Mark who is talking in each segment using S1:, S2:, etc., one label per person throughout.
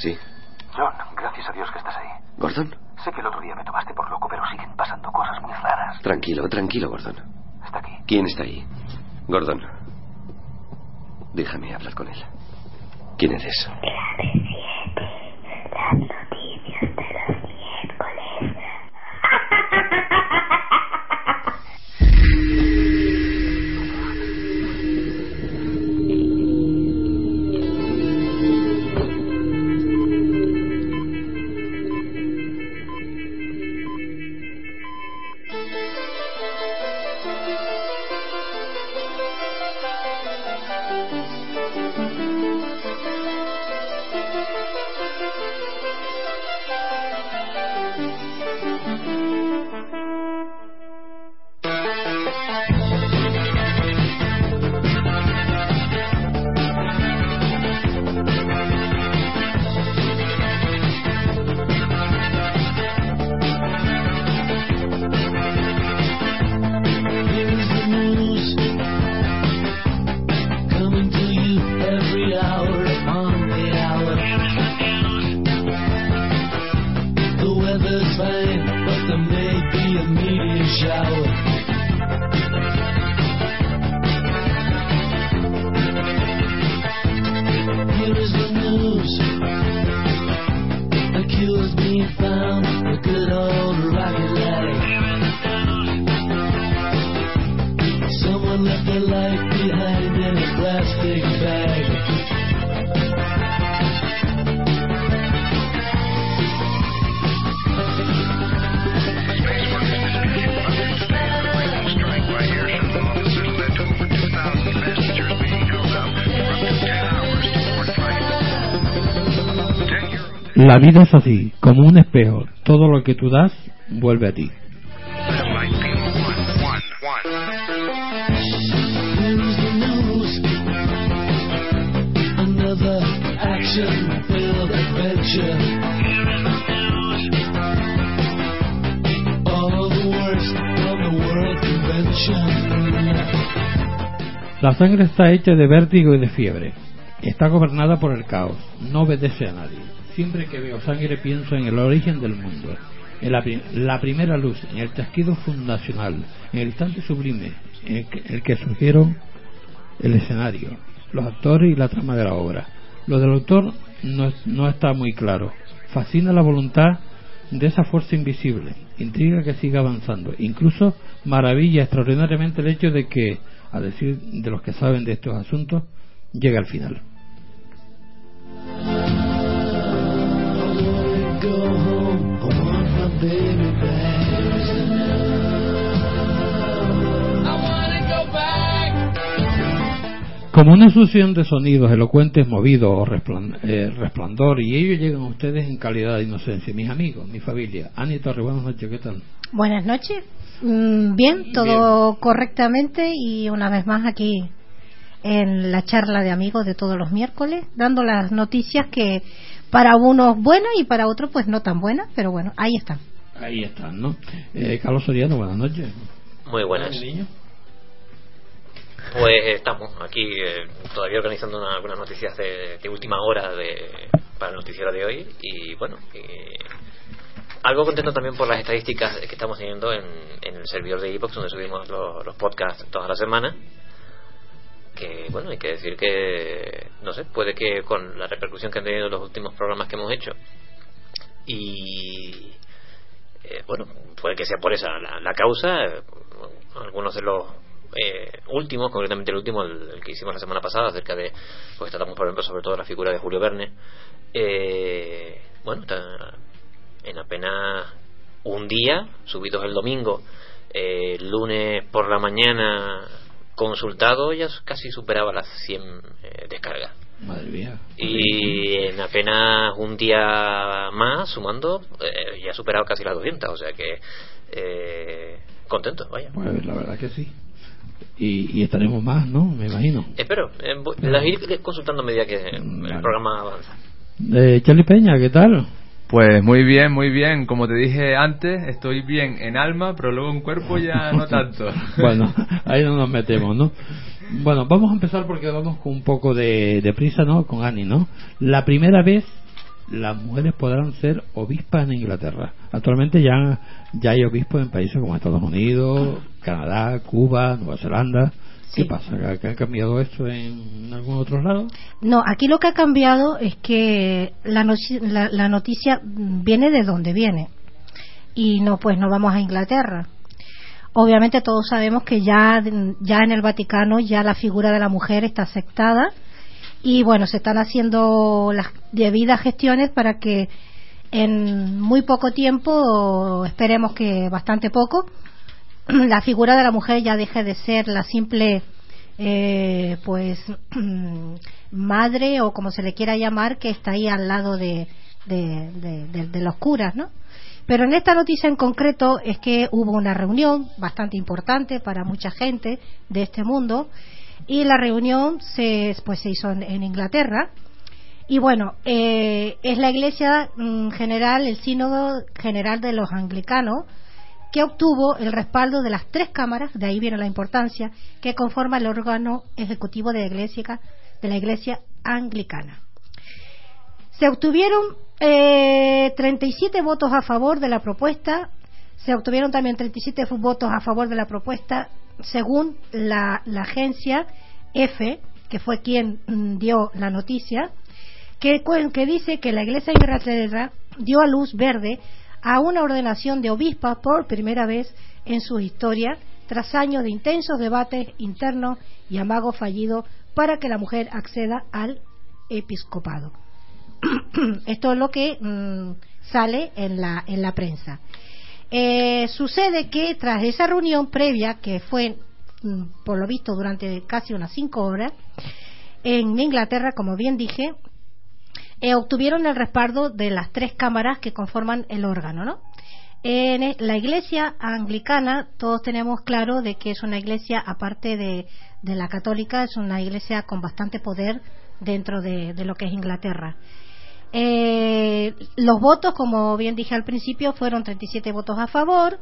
S1: Sí.
S2: John, gracias a Dios que estás ahí.
S1: ¿Gordon?
S2: Sé que el otro día me tomaste por loco, pero siguen pasando cosas muy raras.
S1: Tranquilo, tranquilo, Gordon.
S2: Está aquí.
S1: ¿Quién está ahí? Gordon. Déjame hablar con él. ¿Quién eres?
S3: La vida es así, como un espejo. Todo lo que tú das vuelve a ti. La sangre está hecha de vértigo y de fiebre. Está gobernada por el caos. No obedece a nadie. Siempre que veo sangre pienso en el origen del mundo. En la, pri- la primera luz, en el chasquido fundacional, en el instante sublime, en el que, el que surgieron el escenario, los actores y la trama de la obra. Lo del autor no, no está muy claro. Fascina la voluntad de esa fuerza invisible. Intriga que siga avanzando. Incluso maravilla extraordinariamente el hecho de que, a decir de los que saben de estos asuntos, llegue al final.
S4: Go home, I want my baby back.
S3: Como una sucesión de sonidos elocuentes, movidos o eh, resplandor, y ellos llegan a ustedes en calidad de inocencia. Mis amigos, mi familia. Ani Torre, buenas noches, ¿qué tal?
S5: Buenas noches. Mm, Bien, todo correctamente y una vez más aquí en la charla de amigos de todos los miércoles, dando las noticias que para unos buenas y para otros pues no tan buenas, pero bueno, ahí están.
S3: Ahí están, ¿no? Eh, Carlos Soriano, buenas noches.
S6: Muy buenas.
S3: Mi niño.
S6: Pues estamos aquí eh, todavía organizando una- algunas noticias de, de última hora de, para el noticiero de hoy y bueno, eh, algo contento también por las estadísticas que estamos teniendo en, en el servidor de iVoox donde subimos los, los podcasts todas las semanas que bueno, hay que decir que no sé, puede que con la repercusión que han tenido los últimos programas que hemos hecho y eh, bueno, puede que sea por esa la, la causa. algunos de los eh, últimos, concretamente el último, el, que hicimos la semana pasada, acerca de, pues tratamos por ejemplo sobre todo la figura de Julio Verne. eh, bueno, ta- en apenas un día, subidos el domingo, eh, lunes por la mañana consultado, ya casi superaba las 100 eh, descargas.
S3: Madre mía.
S6: Y en apenas un día más, sumando, eh, ya ha superado casi las 200. O sea que, eh, contento, vaya.
S3: Pues la verdad que sí. Y, y estaremos más, ¿no? Me imagino.
S6: Espero, eh, las iré consultando a medida que el programa avanza.
S3: Eh, Charlie Peña, ¿qué tal?
S7: Pues muy bien, muy bien. Como te dije antes, estoy bien en alma, pero luego en cuerpo ya no tanto.
S3: bueno, ahí no nos metemos, ¿no? Bueno, vamos a empezar porque vamos con un poco de, de prisa, ¿no? Con Ani, ¿no? La primera vez, las mujeres podrán ser obispas en Inglaterra. Actualmente ya, ya hay obispos en países como Estados Unidos, Canadá, Cuba, Nueva Zelanda. ¿Qué pasa? ¿Que- ¿Que ha cambiado esto en algún otro lado?
S5: No, aquí lo que ha cambiado es que la, noci- la, la noticia viene de donde viene. Y no, pues no vamos a Inglaterra. Obviamente todos sabemos que ya, ya en el Vaticano ya la figura de la mujer está aceptada y bueno, se están haciendo las debidas gestiones para que en muy poco tiempo, esperemos que bastante poco, la figura de la mujer ya deje de ser la simple eh, pues madre o como se le quiera llamar que está ahí al lado de, de, los curas, ¿no? Pero en esta noticia en concreto es que hubo una reunión bastante importante para mucha gente de este mundo y la reunión se, pues, se hizo en, en Inglaterra y bueno, eh, es la Iglesia mm, General, el Sínodo General de los Anglicanos, que obtuvo el respaldo de las tres cámaras, de ahí viene la importancia, que conforma el órgano ejecutivo de la Iglesia, de la iglesia Anglicana. Se obtuvieron eh, 37 votos a favor de la propuesta, se obtuvieron también 37 votos a favor de la propuesta, según la, agencia EFE, que fue quien mm, dio la noticia, que, que dice que la Iglesia de Inglaterra dio a luz verde a una ordenación de obispa por primera vez en su historia, tras años de intensos debates internos y amago fallido para que la mujer acceda al episcopado. Esto es lo que mm, sale en la, en la prensa. Eh, sucede que tras esa reunión previa, que fue mm, por lo visto durante casi unas cinco horas, en Inglaterra, como bien dije, eh, obtuvieron el respaldo de las tres cámaras que conforman el órgano, ¿no? En e- la iglesia anglicana, todos tenemos claro de que es una iglesia, aparte de, de la católica, es una iglesia con bastante poder dentro de, de lo que es Inglaterra. Eh, los votos, como bien dije al principio, fueron 37 votos a favor.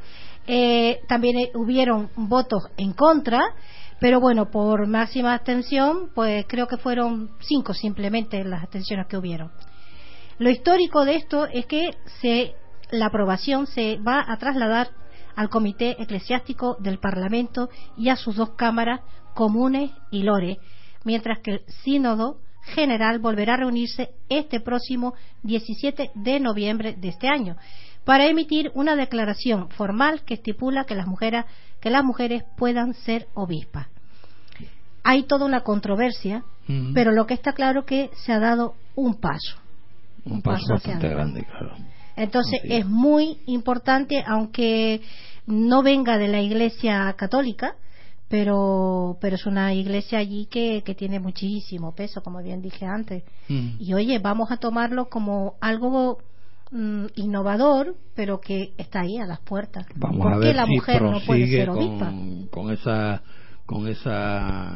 S5: Eh, también eh, hubieron votos en contra, pero bueno, por máxima abstención, pues creo que fueron cinco simplemente las abstenciones que hubieron. Lo histórico de esto es que se, la aprobación se va a trasladar al Comité Eclesiástico del Parlamento y a sus dos cámaras comunes y lore, mientras que el Sínodo General volverá a reunirse este próximo 17 de noviembre de este año para emitir una declaración formal que estipula que las mujeres, que las mujeres puedan ser obispas. Hay toda una controversia, pero lo que está claro que se ha dado un paso.
S3: Un paso bastante grande, claro.
S5: Entonces
S3: es.
S5: es muy importante, aunque no venga de la Iglesia Católica, pero pero es una iglesia allí que, que tiene muchísimo peso, como bien dije antes.
S3: Mm.
S5: Y oye, vamos a tomarlo como algo mm, innovador, pero que está ahí a las puertas.
S3: Vamos
S5: ¿Por
S3: a
S5: qué
S3: ver
S5: la
S3: si
S5: mujer no puede ser obispa?
S3: con, con esa con esa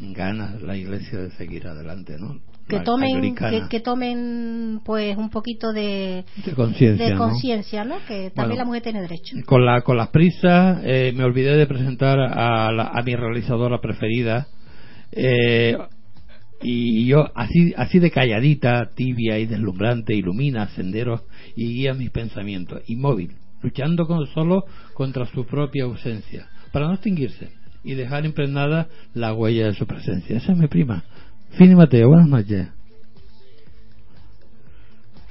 S3: ganas la iglesia de seguir adelante, ¿no?
S5: Que tomen, que, que tomen pues un poquito de,
S3: de conciencia, ¿no?
S5: Que también
S3: Bueno.
S5: la mujer tiene derecho.
S3: Con, la, con las prisas eh, me olvidé de presentar a, la- a mi realizadora preferida eh, y yo así, así de calladita, tibia y deslumbrante, ilumina senderos y guía mis pensamientos, inmóvil, luchando con, solo contra su propia ausencia, para no extinguirse y dejar impregnada la huella de su presencia. Esa es mi prima. Fini Mateo, buenas noches.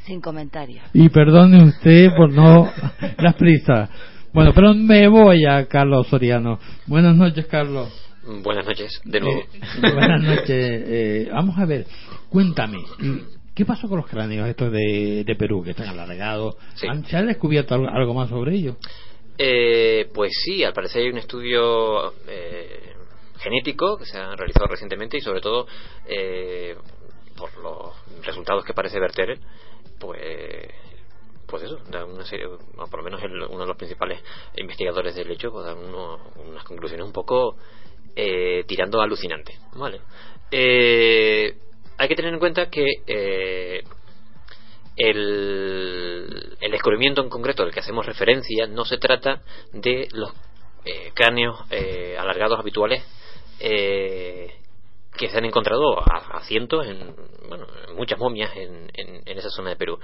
S8: Sin comentarios.
S3: Y perdone usted por no las prisas. Bueno, pero me voy a Carlos Soriano. Buenas noches, Carlos.
S6: Buenas noches, de nuevo.
S3: Eh, buenas noches. Eh, vamos a ver, cuéntame, ¿qué pasó con los cráneos estos de, de Perú que están alargados?
S6: Sí.
S3: ¿Han- ¿Se ha descubierto al- algo más sobre ellos?
S6: Eh, pues sí, al parecer hay un estudio eh, genético que se ha realizado recientemente y sobre todo eh, por los resultados que parece verter, pues pues eso, da una serie, o por lo menos el- uno de los principales investigadores del hecho, pues dan uno- unas conclusiones un poco eh, tirando alucinante, ¿vale? Eh, hay que tener en cuenta que eh, el, descubrimiento en concreto del que hacemos referencia no se trata de los eh, cráneos alargados habituales que se han encontrado a, a cientos en, bueno, en muchas momias en, en, en esa zona de Perú.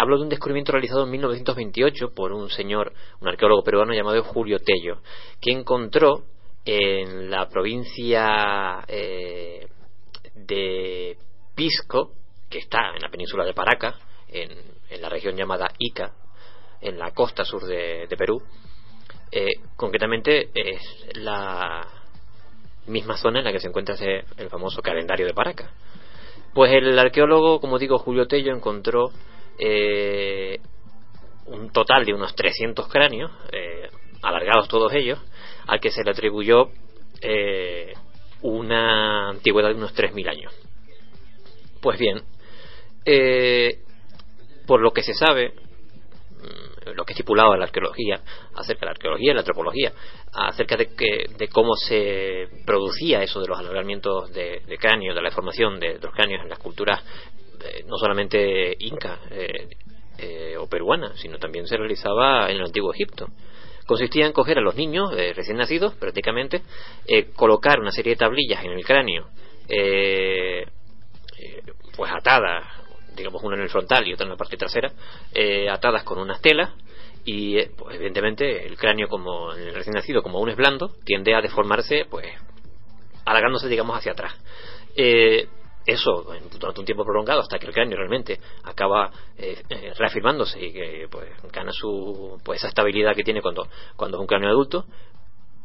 S6: Hablo de un descubrimiento realizado en 1928 por un señor, un arqueólogo peruano llamado Julio Tello, que encontró en la provincia eh, de Pisco, que está en la península de Paraca, en, la región llamada Ica, en la costa sur de, Perú, eh, concretamente es la misma zona en la que se encuentra ese, el famoso calendario de Paraca. Pues el arqueólogo, como digo, Julio Tello, encontró eh, un total de unos 300 cráneos, alargados todos ellos, al que se le atribuyó eh, una antigüedad de unos 3.000 años. Pues bien, eh, por lo que se sabe, mm, lo que estipulaba la arqueología, acerca de la arqueología y la antropología, acerca de, que, de cómo se producía eso de los alargamientos de, de cráneos, de la deformación de, de los cráneos en las culturas, eh, no solamente inca eh, eh, o peruana, sino también se realizaba en el antiguo Egipto. Consistía en coger a los niños eh, recién nacidos, prácticamente, eh, colocar una serie de tablillas en el cráneo, eh, pues atadas, digamos una en el frontal y otra en la parte trasera, atadas con unas telas y pues, evidentemente el cráneo como el recién nacido como aún es blando tiende a deformarse pues alargándose digamos hacia atrás eso durante un tiempo prolongado hasta que el cráneo realmente acaba eh, eh, reafirmándose y que pues gana su pues esa estabilidad que tiene cuando cuando es un cráneo adulto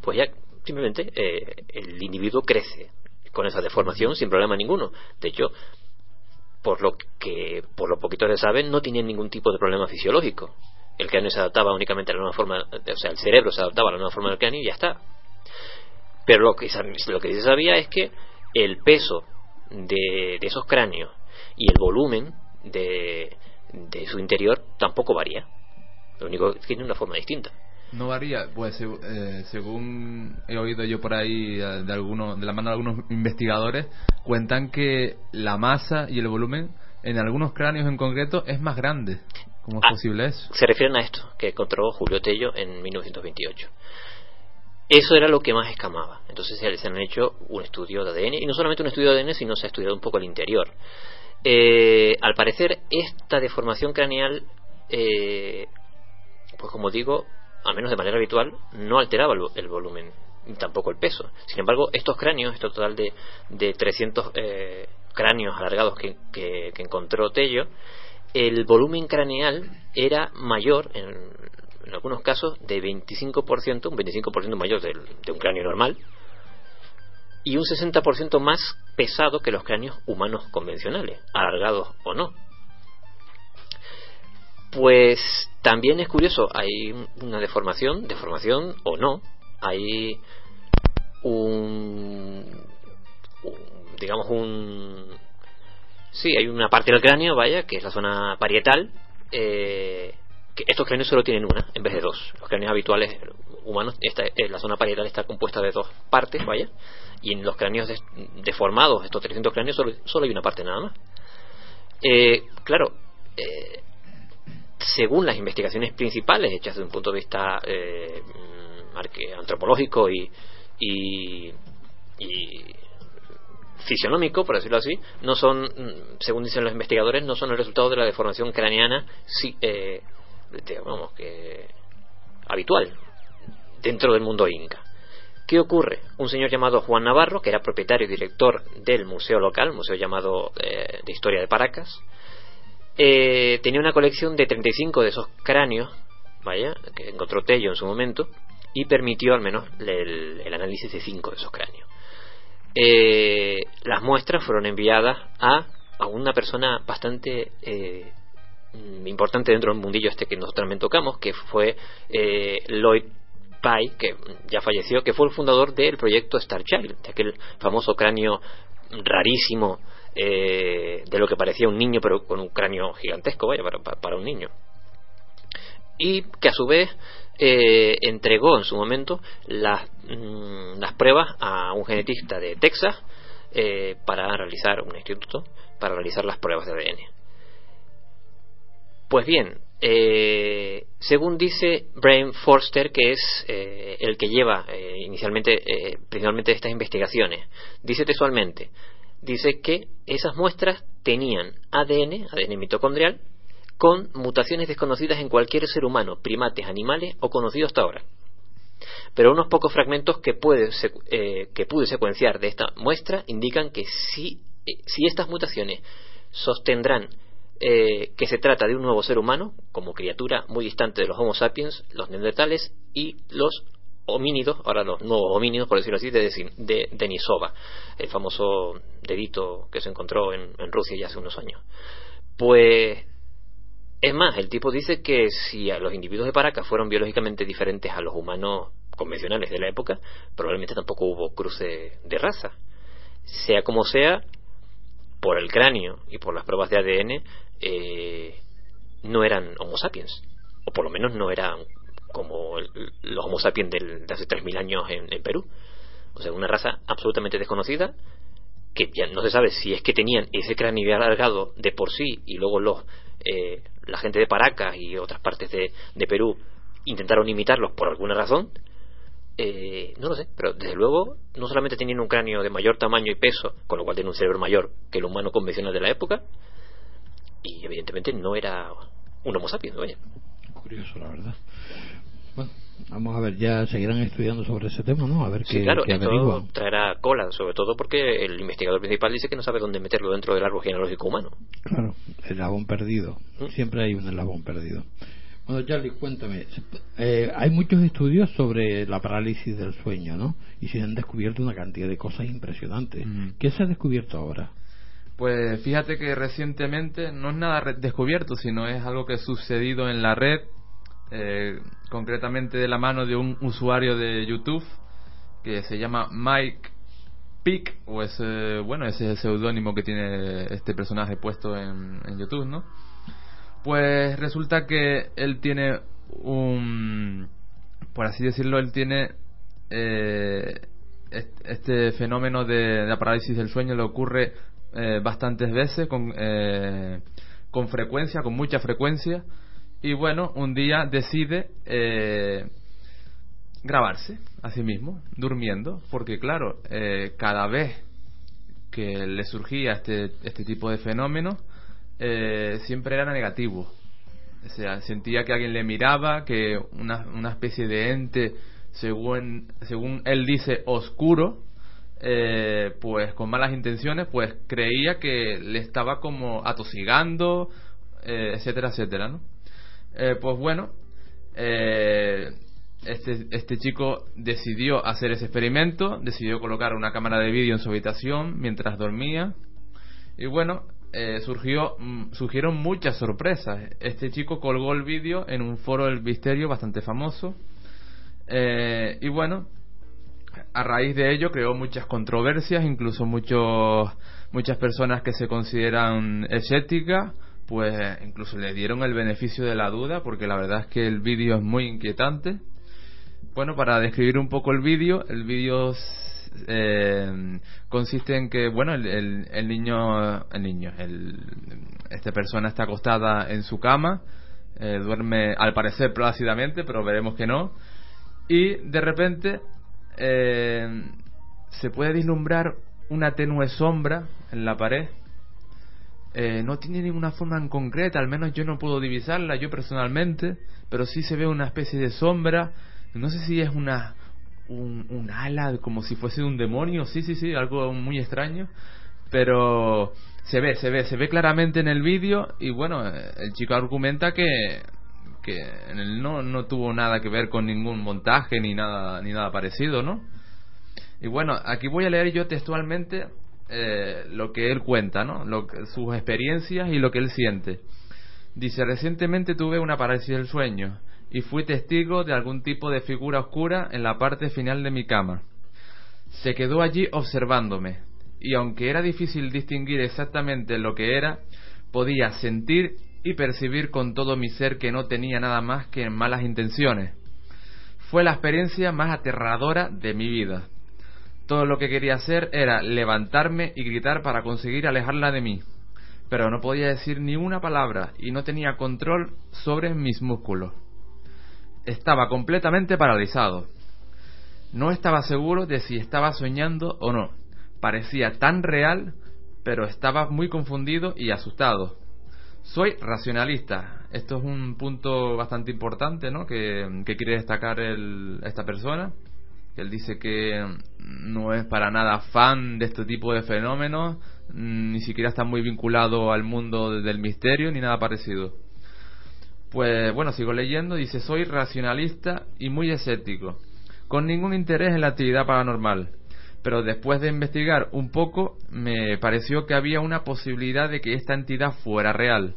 S6: pues ya simplemente eh, el individuo crece con esa deformación sin problema ninguno. De hecho por lo que por lo poquito se sabe no tenían ningún tipo de problema fisiológico. El cráneo se adaptaba únicamente a la nueva forma o sea el cerebro se adaptaba a la nueva forma del cráneo y ya está. Pero lo que, lo que se sabía es que el peso de, de esos cráneos y el volumen de, de su interior tampoco varía lo único que tiene una forma distinta
S7: No varía, pues eh, según he oído yo por ahí eh, de algunos, de la mano de algunos investigadores, cuentan que la masa y el volumen en algunos cráneos en concreto es más grande. ¿Cómo es
S6: Ah.
S7: posible eso?
S6: se refieren a esto que encontró Julio Tello en 1928. Eso era lo que más escamaba. Entonces se han hecho un estudio de ADN, y no solamente un estudio de ADN, sino se ha estudiado un poco el interior. Eh, al parecer, esta deformación craneal, eh, pues como digo, a menos de manera habitual, no alteraba el, el volumen, tampoco el peso. Sin embargo, estos cráneos, este total de, de 300 eh, cráneos alargados que- que encontró Tello, el volumen craneal era mayor, en, en algunos casos, de 25%, un 25% mayor del- de un cráneo normal, y un 60% más pesado que los cráneos humanos convencionales, alargados o no. Pues también es curioso, hay una deformación, deformación o no, hay un, digamos un sí, hay una parte del cráneo, vaya, que es la zona parietal, eh, estos cráneos solo tienen una en vez de dos. Los cráneos habituales humanos, eh, la zona parietal está compuesta de dos partes, vaya, y en los cráneos deformados, estos 300 cráneos, solo, hay una parte nada más. Eh, claro, eh, según las investigaciones principales hechas desde un punto de vista eh, antropológico y, y, fisionómico, por decirlo así, no son, según dicen los investigadores, no son el resultado de la deformación craneana sí, digamos que habitual dentro del mundo inca. ¿Qué ocurre? Un señor llamado Juan Navarro, que era propietario y director del museo local, museo llamado eh, de Historia de Paracas, eh, tenía una colección de 35 de esos cráneos, vaya, que encontró Tello en su momento, y permitió al menos el, el análisis de 5 de esos cráneos. Eh, las muestras fueron enviadas a, a una persona bastante importante dentro del mundillo este que nosotros también tocamos, que fue eh, Lloyd Pye, que ya falleció, que fue el fundador del proyecto Star Child, de aquel famoso cráneo rarísimo eh, de lo que parecía un niño, pero con un cráneo gigantesco, vaya, para un niño. Y que a su vez eh, entregó en su momento las, mm, las pruebas a un genetista de Texas eh, para realizar un instituto para realizar las pruebas de ADN. Pues bien, eh, según dice Brian Forster, que es eh, el que lleva eh, inicialmente, eh, principalmente estas investigaciones, dice textualmente, dice que esas muestras tenían ADN, ADN mitocondrial, con mutaciones desconocidas en cualquier ser humano, primates, animales o conocido hasta ahora. Pero unos pocos fragmentos que, pude, eh, que pude secuenciar de esta muestra indican que si, si estas mutaciones sostendrán eh, que se trata de un nuevo ser humano, como criatura muy distante de los Homo sapiens, los neandertales y los homínidos, ahora los nuevos homínidos, por decirlo así, de, de Denisova, el famoso dedito que se encontró en, en Rusia ya hace unos años. Pues es más, el tipo dice que si a los individuos de Paracas fueron biológicamente diferentes a los humanos convencionales de la época, probablemente tampoco hubo cruce de raza. Sea como sea, por el cráneo y por las pruebas de ADN, eh, no eran Homo sapiens, o por lo menos no eran como los Homo sapiens de hace 3.000 años en, Perú. O sea, una raza absolutamente desconocida que ya no se sabe si es que tenían ese cráneo alargado de por sí y luego los eh, la gente de Paracas y otras partes de Perú intentaron imitarlos por alguna razón, eh, no lo sé, pero desde luego no solamente tenían un cráneo de mayor tamaño y peso, con lo cual tienen un cerebro mayor que el humano convencional de la época, y evidentemente no era un Homo sapiens, vaya.
S3: Curioso, la verdad. Bueno, vamos a ver, ya seguirán estudiando sobre ese tema, ¿no? A ver
S6: sí,
S3: qué,
S6: claro,
S3: qué
S6: esto traerá cola, sobre todo porque el investigador principal dice que no sabe dónde meterlo dentro del árbol genealógico humano.
S3: Claro, el eslabón perdido.
S6: ¿Mm?
S3: Siempre hay un eslabón perdido. Bueno, Charlie, cuéntame. Eh, hay muchos estudios sobre la parálisis del sueño, ¿no? Y se han descubierto una cantidad de cosas impresionantes.
S7: Mm.
S3: ¿Qué se ha descubierto ahora?
S7: Pues fíjate que recientemente no es nada descubierto, sino es algo que ha sucedido en la red, eh, concretamente de la mano de un usuario de YouTube que se llama Mike Pick, o ese, bueno, ese es el seudónimo que tiene este personaje puesto en, en YouTube, ¿no? Pues resulta que él tiene un, por así decirlo, él tiene eh, est- este fenómeno de la parálisis del sueño le ocurre eh, bastantes veces con, eh, con frecuencia, con mucha frecuencia. Y bueno, un día decide eh, grabarse a sí mismo, durmiendo, porque claro, eh, cada vez que le surgía este, este tipo de fenómeno, eh, siempre era negativo. O sea, sentía que alguien le miraba, que una, una especie de ente, según, según él dice, oscuro, eh, pues con malas intenciones, pues creía que le estaba como atosigando, eh, etcétera, etcétera, ¿no? Eh, pues bueno, este, este chico decidió hacer ese experimento, decidió colocar una cámara de vídeo en su habitación mientras dormía y bueno, eh, surgió, mm, surgieron muchas sorpresas. Este chico colgó el vídeo en un foro del misterio bastante famoso eh, y bueno, a raíz de ello creó muchas controversias, incluso muchos, muchas personas que se consideran escépticas, pues incluso le dieron el beneficio de la duda, porque la verdad es que el vídeo es muy inquietante. Bueno, para describir un poco el vídeo, el vídeo eh, consiste en que, bueno, el, el, el niño, el niño, el, esta persona está acostada en su cama, eh, duerme al parecer plácidamente, pero veremos que no, y de repente eh, se puede vislumbrar una tenue sombra en la pared. Eh, no tiene ninguna forma en concreta, al menos yo no puedo divisarla yo personalmente, pero sí se ve una especie de sombra. No sé si es una un, un ala como si fuese un demonio, sí, sí, sí, algo muy extraño, pero se ve, se ve, se ve claramente en el vídeo y bueno, eh, el chico argumenta que que en el no no tuvo nada que ver con ningún montaje ni nada ni nada parecido, ¿no? Y bueno, aquí voy a leer yo textualmente eh, lo que él cuenta, ¿no? Lo, sus experiencias y lo que él siente. Dice, recientemente tuve una parálisis del sueño y fui testigo de algún tipo de figura oscura en la parte final de mi cama. Se quedó allí observándome y aunque era difícil distinguir exactamente lo que era, podía sentir y percibir con todo mi ser que no tenía nada más que malas intenciones. Fue la experiencia más aterradora de mi vida. Todo lo que quería hacer era levantarme y gritar para conseguir alejarla de mí, pero no podía decir ni una palabra y no tenía control sobre mis músculos. Estaba completamente paralizado. No estaba seguro de si estaba soñando o no. Parecía tan real pero estaba muy confundido y asustado. Soy racionalista. Esto es un punto bastante importante, ¿no? Que, quiere destacar el, esta persona. Él dice que no es para nada fan de este tipo de fenómenos, ni siquiera está muy vinculado al mundo del misterio ni nada parecido. Pues bueno, sigo leyendo, dice, soy racionalista y muy escéptico, con ningún interés en la actividad paranormal. Pero después de investigar un poco, me pareció que había una posibilidad de que esta entidad fuera real.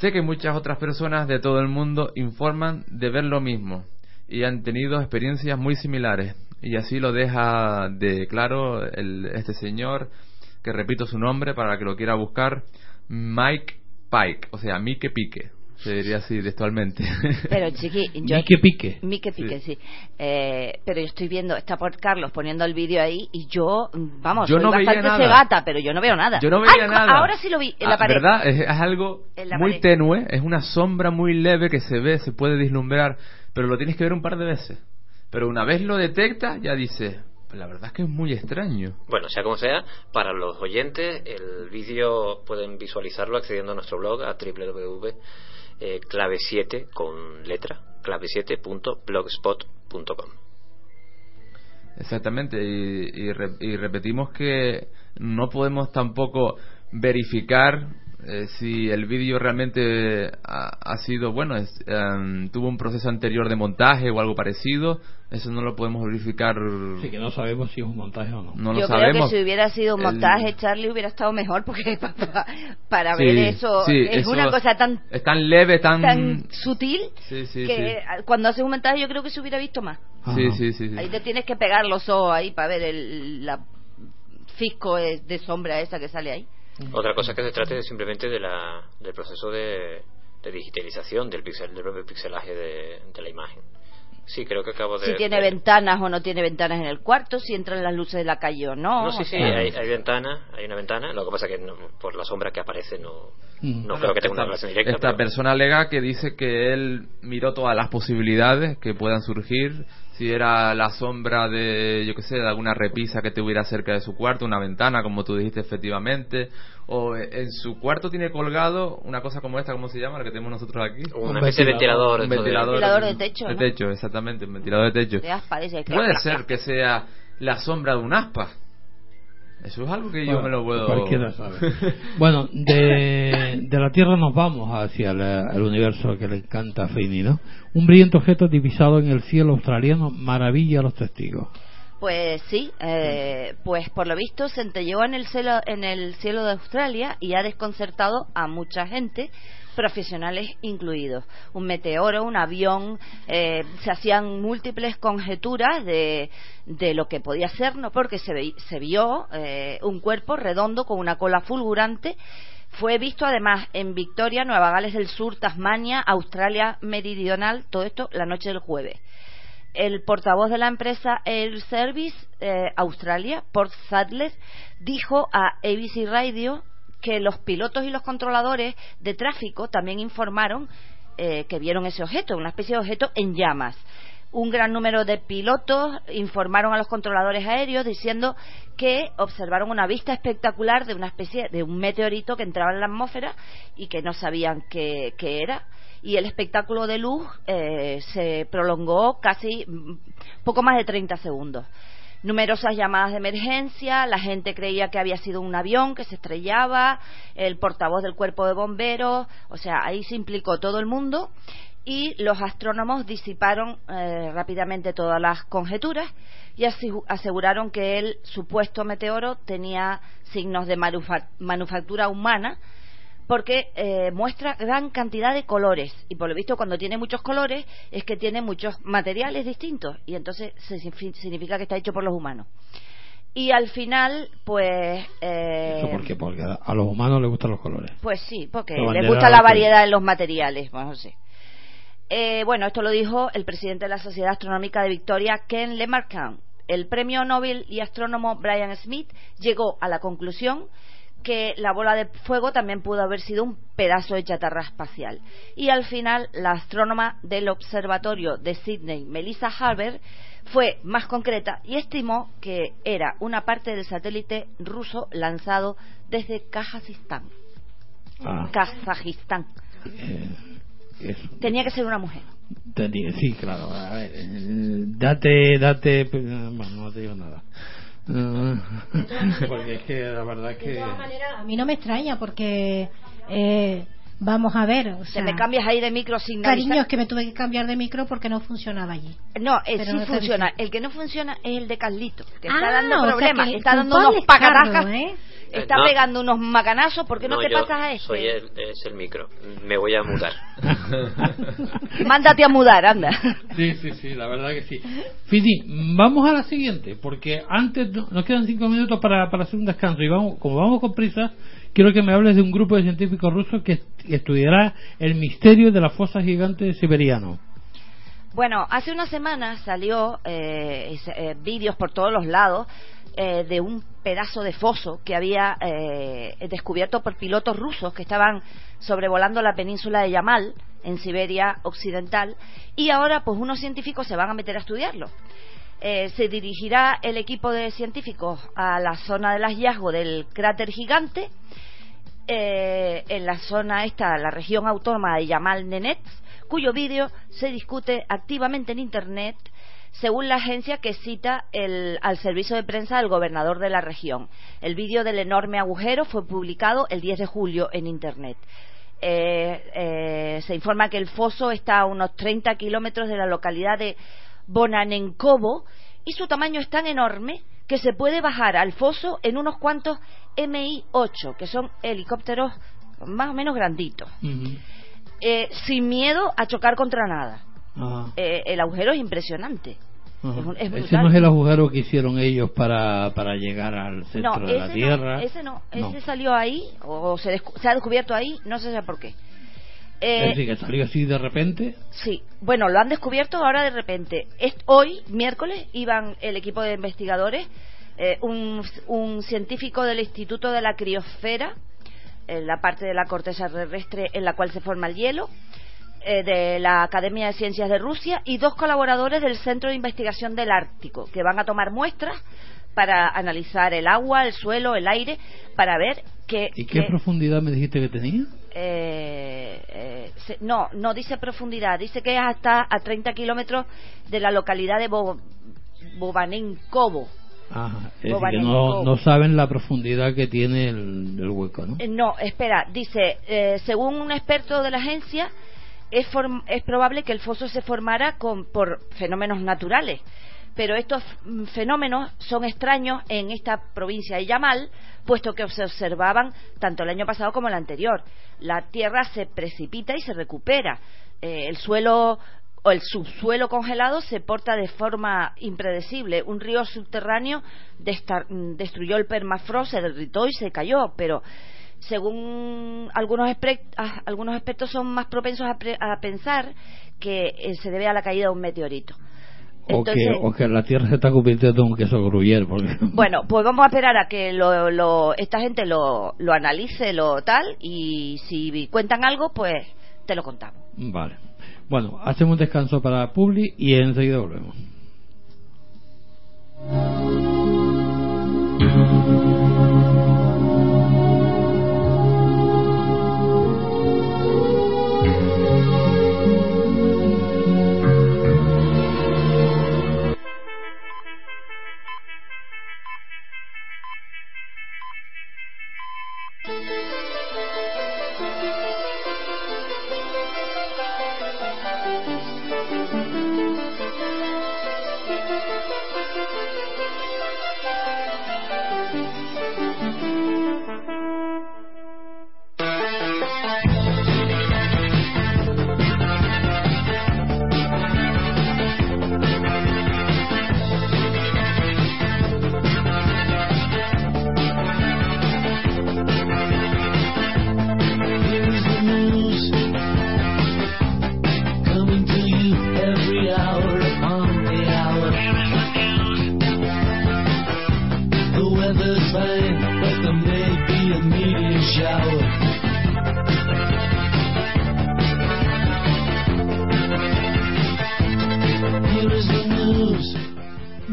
S7: Sé que muchas otras personas de todo el mundo informan de ver lo mismo y han tenido experiencias muy similares. Y así lo deja de claro el, este señor, que repito su nombre para que lo quiera buscar, Mike Pike, o sea, Mike Pique. Se diría así textualmente.
S8: Pero chiqui, yo...
S3: Mique Pique.
S8: Mique Pique, sí. Eh, pero yo estoy viendo, está por Carlos poniendo el vídeo ahí y yo, vamos,
S7: Yo
S8: soy
S7: no veía
S8: bastante
S7: nada.
S8: cegata, pero yo no veo nada.
S7: Yo no veía
S8: Ay,
S7: nada.
S8: Ahora sí lo vi en la
S7: Ah,
S8: pared.
S7: ¿Verdad? Es, es algo muy
S8: pared.
S7: tenue, es una sombra muy leve que se ve, se puede vislumbrar, pero lo tienes que ver un par de veces. Pero una vez lo detectas, ya dices, "Pues la verdad es que es muy extraño.
S6: Bueno, sea como sea, para los oyentes, el vídeo pueden visualizarlo accediendo a nuestro blog a www.clave7 con letra, clave7.blogspot.com.
S7: Exactamente, y, y re- y repetimos que no podemos tampoco verificar eh, si el vídeo realmente ha, ha sido, bueno, es, em, tuvo un proceso anterior de montaje o algo parecido, eso no lo podemos verificar,
S3: Sí, que no sabemos si es un montaje o no.
S7: no lo
S8: yo creo
S7: sabemos.
S8: que si hubiera sido un
S7: El-
S8: montaje, Charlie hubiera estado mejor porque pa- pa- para
S7: Sí,
S8: ver eso
S7: sí,
S8: es
S7: eso
S8: una cosa tan
S7: Es tan leve, tan...
S8: tan sutil
S7: Sí, sí,
S8: que
S7: sí.
S8: cuando haces un montaje yo creo que se hubiera visto más.
S7: Sí, sí, sí, sí.
S8: Ahí te tienes que pegar los ojos ahí para ver el, la fisco es- de sombra esa que sale ahí.
S6: Otra cosa que se trate es simplemente de la, del proceso de, de digitalización del, pixel, del propio pixelaje de, de la imagen. Sí, creo que acabo de...
S8: Si tiene
S6: de-
S8: ventanas o no tiene ventanas en el cuarto, si entran las luces de la calle o no.
S6: No, sí, sí, hay, hay ventana, hay una ventana. Lo que pasa que no- por la sombra que aparece no,
S3: Mm.
S6: no creo que tenga una
S7: Esta-
S6: relación directa.
S7: Esta
S6: pero-
S7: persona alega que dice que él miró todas las posibilidades que puedan surgir. Si era la sombra de, yo qué sé, de alguna repisa que tuviera cerca de su cuarto, una ventana, como tú dijiste efectivamente. O en su cuarto tiene colgado una cosa como esta, ¿cómo se llama? La que tenemos nosotros aquí.
S6: Una
S3: Un
S6: especie de
S3: ventilador.
S6: ventilador.
S7: Un
S6: de-
S7: ventilador,
S8: Ventilador de techo,
S7: De
S8: ¿no?
S7: techo, exactamente, un ventilador de techo.
S8: parece que-
S7: Puede ser que sea la sombra de un aspa. Eso es algo que yo
S3: Bueno,
S7: me lo puedo...
S3: Cualquiera sabe. bueno, de, de la Tierra nos vamos hacia la- el universo que le encanta a Feini, ¿no? Un brillante objeto divisado en el cielo australiano maravilla a los testigos.
S8: Pues sí, eh, pues por lo visto centelleó en el cielo, en el cielo de Australia y ha desconcertado a mucha gente, profesionales incluidos. Un meteoro, un avión, eh, se hacían múltiples conjeturas de, de lo que podía ser, ¿no? Porque se, se vio eh, un cuerpo redondo con una cola fulgurante. Fue visto además en Victoria, Nueva Gales del Sur, Tasmania, Australia Meridional, todo esto la noche del jueves el portavoz de la empresa Air Service eh, Australia, Port Sadler, dijo a ABC Radio que los pilotos y los controladores de tráfico también informaron eh, que vieron ese objeto, una especie de objeto en llamas. Un gran número de pilotos informaron a los controladores aéreos diciendo que observaron una vista espectacular de una especie de un meteorito que entraba en la atmósfera y que no sabían qué, era y el espectáculo de luz eh, se prolongó casi mm, poco más de 30 segundos. Numerosas llamadas de emergencia, la gente creía que había sido un avión que se estrellaba, el portavoz del cuerpo de bomberos, o sea, ahí se implicó todo el mundo y los astrónomos disiparon eh, rápidamente todas las conjeturas y asi- aseguraron que el supuesto meteoro tenía signos de manufa- manufactura humana porque eh, muestra gran cantidad de colores y por lo visto cuando tiene muchos colores es que tiene muchos materiales distintos y entonces se significa que está hecho por los humanos y al final pues eh,
S3: ¿Eso por qué? Porque a los humanos les gustan los colores.
S8: pues sí porque les gusta la variedad en los materiales bueno, no sé Eh, bueno, esto lo dijo el presidente de la Sociedad Astronómica de Victoria, Ken LeMarchand. El premio Nobel y astrónomo Brian Smith llegó a la conclusión que la bola de fuego también pudo haber sido un pedazo de chatarra espacial. Y al final, la astrónoma del observatorio de Sydney, Melissa Harber, fue más concreta y estimó que era una parte del satélite ruso lanzado desde Kazajistán.
S3: Ah.
S8: Kazajistán.
S3: Eh.
S8: Tenía que ser una mujer.
S3: Sí, claro. A ver, eh, date, date. eh, Bueno, no te digo nada. Porque es que la verdad es
S5: De
S3: que.
S5: todas maneras, a mí no me extraña porque eh, vamos a ver, o
S8: Se
S5: sea,
S8: me cambias ahí de micro sin
S5: cariño es que me tuve que cambiar de micro porque no funcionaba allí.
S8: No, eh, sí
S5: no
S8: funciona. El que no funciona es el de Carlito, que
S5: Ah,
S8: está dando
S5: o sea
S8: problemas,
S5: que
S8: está dando unos
S5: es Carlos, ¿eh?
S8: Está
S6: Eh, no.
S8: pegando unos macanazos. ¿Por qué no, te
S6: yo
S8: pasas a este?
S6: Soy el, es el micro. Me voy a mudar.
S8: Mándate a mudar, anda.
S3: Sí, sí, sí, la verdad que sí. Fidi, vamos a la siguiente, porque antes no- nos quedan cinco minutos para, para hacer un descanso y vamos, como vamos con prisa, quiero que me hables de un grupo de científicos rusos que est- estudiará el misterio de la fosa gigante siberiano.
S8: Bueno, hace una semana salió eh, eh, vídeos por todos los lados eh, de un pedazo de foso que había eh, descubierto por pilotos rusos que estaban sobrevolando la península de Yamal en Siberia occidental y ahora pues unos científicos se van a meter a estudiarlo. Eh, se dirigirá el equipo de científicos a la zona del hallazgo del cráter gigante eh, en la zona esta, la región autónoma de Yamal Nenets, cuyo vídeo se discute activamente en Internet, según la agencia que cita el- al servicio de prensa del gobernador de la región. El vídeo del enorme agujero fue publicado el 10 de julio en Internet. Eh, eh, se informa que el foso está a unos 30 kilómetros de la localidad de Bonanenkovo y su tamaño es tan enorme que se puede bajar al foso en unos cuantos MI-8, que son helicópteros más o menos granditos, eh, sin miedo a chocar contra nada.
S3: Ajá,
S8: Eh, el agujero es impresionante. es un- es
S3: Ese no es el agujero que hicieron ellos para, para llegar al centro
S8: No,
S3: de la
S8: ese
S3: Tierra.
S8: no, ese no,
S3: No.
S8: ese salió ahí o se, descu- se ha descubierto ahí, no sé por qué. Eh,
S3: Es decir, que salió así de repente.
S8: Sí, bueno, lo han descubierto ahora de repente. Es, hoy, miércoles, iban el equipo de investigadores, eh, un, un científico del Instituto de la Criosfera, en la parte de la corteza terrestre en la cual se forma el hielo, eh, de la Academia de Ciencias de Rusia y dos colaboradores del Centro de Investigación del Ártico, que van a tomar muestras para analizar el agua, el suelo, el aire, para ver qué...
S3: ¿Y qué
S8: qué-
S3: profundidad me dijiste que tenía?
S8: eh, eh, se- no, no dice profundidad, dice que es hasta a 30 kilómetros de la localidad de Bo, Bobanenkovo.
S3: Ajá, es decir, que no, no saben la profundidad que tiene el, el hueco, ¿no?
S8: Eh, No, espera, dice, eh, según un experto de la agencia, es, es probable que el foso se formara con, por fenómenos naturales, pero estos fenómenos son extraños en esta provincia de Yamal, puesto que se observaban tanto el año pasado como el anterior. La tierra se precipita y se recupera. Eh, el suelo o el subsuelo congelado se porta de forma impredecible. Un río subterráneo destruyó el permafrost, se derritó y se cayó, pero según algunos, ah, algunos expertos son más propensos a, pre- a pensar que eh, se debe a la caída de un meteorito.
S3: O que,
S8: Entonces-
S3: o que la Tierra se está convirtiendo en un queso. Porque...
S8: Bueno, pues vamos a esperar a que lo, lo- esta gente lo, lo analice, lo tal, y si cuentan algo, pues te lo contamos.
S3: Vale. Bueno, hacemos un descanso para Publi y enseguida volvemos.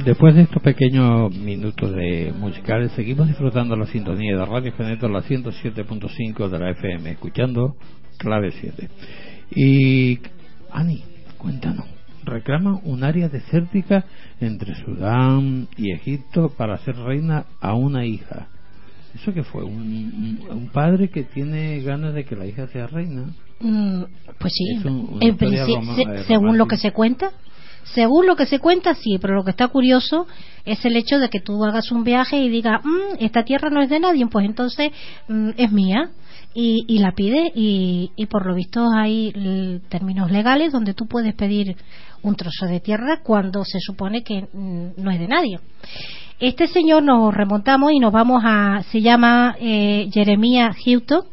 S3: Después de estos pequeños minutos de musicales, seguimos disfrutando la sintonía de Radio Geneto, la 107.5 de la FM, escuchando Clave 7. Y, Ani, cuéntanos, reclaman un área desértica entre Sudán y Egipto para hacer reina a una hija. ¿Eso qué fue? ¿Un, un- padre que tiene ganas de que la hija sea reina?
S5: Mm, pues sí, en según lo que se cuenta, según lo que se cuenta, sí, pero lo que está curioso es el hecho de que tú hagas un viaje y digas, "Mm, esta tierra no es de nadie, pues entonces mm, es mía. Y, la pide y, y por lo visto hay l- términos legales donde tú puedes pedir un trozo de tierra cuando se supone que mm, no es de nadie. Este señor nos remontamos y nos vamos a, se llama eh, Jeremías Houghton,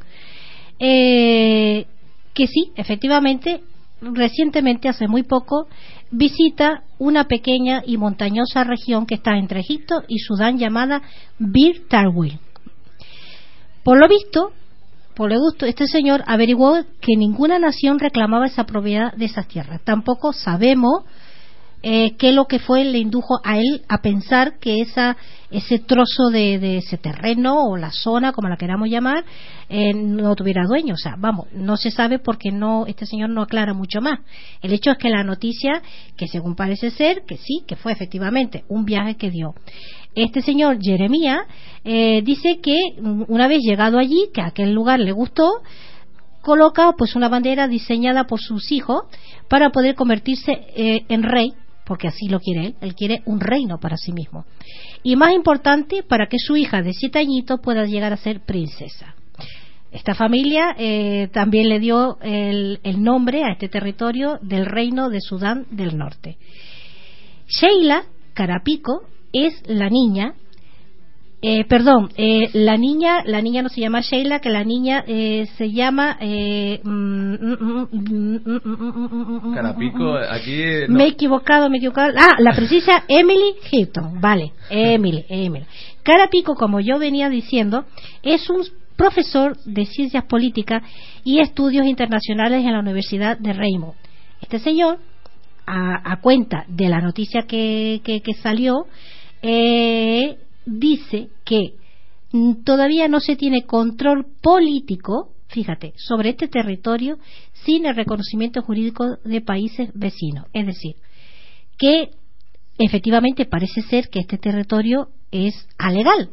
S5: eh, que sí, efectivamente, recientemente, hace muy poco, visita una pequeña y montañosa región que está entre Egipto y Sudán llamada Bir Tarwil. Por lo visto, por lo visto, este señor averiguó que ninguna nación reclamaba esa propiedad de esas tierras. Tampoco sabemos eh, qué es lo que fue le indujo a él a pensar que esa ese trozo de, ese terreno o la zona como la queramos llamar eh, no tuviera dueño. O sea vamos no se sabe porque no este señor no aclara mucho más. El hecho es que la noticia que según parece ser que sí que fue efectivamente un viaje que dio este señor Jeremías eh, dice que una vez llegado allí que aquel lugar le gustó coloca pues una bandera diseñada por sus hijos para poder convertirse eh, en rey porque así lo quiere él, él quiere un reino para sí mismo. Y más importante, para que su hija de siete añitos pueda llegar a ser princesa. Esta familia eh, también le dio el, el nombre a este territorio del reino de Sudán del Norte. Sheila Carapico es la niña eh, perdón, eh, la niña, la niña no se llama Sheila, que la niña eh, se llama eh, mm, mm, mm, mm, mm, mm, mm,
S7: Carapico, aquí. eh,
S5: me he equivocado, me he equivocado. Ah, la princesa Emily Hilton. Vale, Emily, Emily. Carapico, como yo venía diciendo, es un profesor de ciencias políticas y estudios internacionales en la Universidad de Raymond. Este señor, a, a cuenta de la noticia que, que, que salió, eh, dice que todavía no se tiene control político, fíjate, sobre este territorio sin el reconocimiento jurídico de países vecinos. Es decir, que efectivamente parece ser que este territorio es alegal,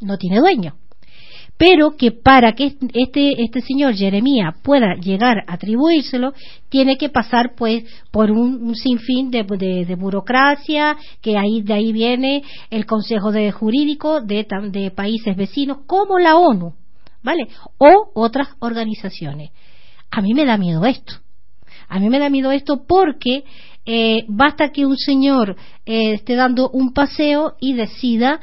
S5: no tiene dueño. Pero que para que este, este señor Jeremías pueda llegar a atribuírselo, tiene que pasar pues por un, un sinfín de, de, burocracia, que ahí de ahí viene el Consejo de Jurídico de, de países vecinos, como la ONU, ¿vale? O otras organizaciones. A mí me da miedo esto. A mí me da miedo esto porque eh, basta que un señor eh, esté dando un paseo y decida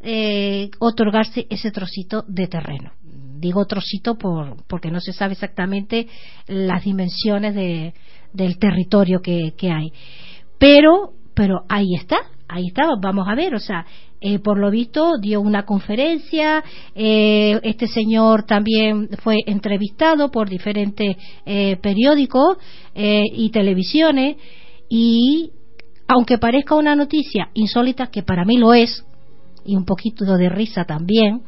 S5: eh, otorgarse ese trocito de terreno. Digo trocito por, porque no se sabe exactamente las dimensiones de, del territorio que, que hay. Pero, pero ahí está, ahí está, vamos a ver, o sea, eh, por lo visto dio una conferencia, eh, este señor también fue entrevistado por diferentes eh, periódicos y televisiones y aunque parezca una noticia insólita, que para mí lo es, y un poquito de risa también,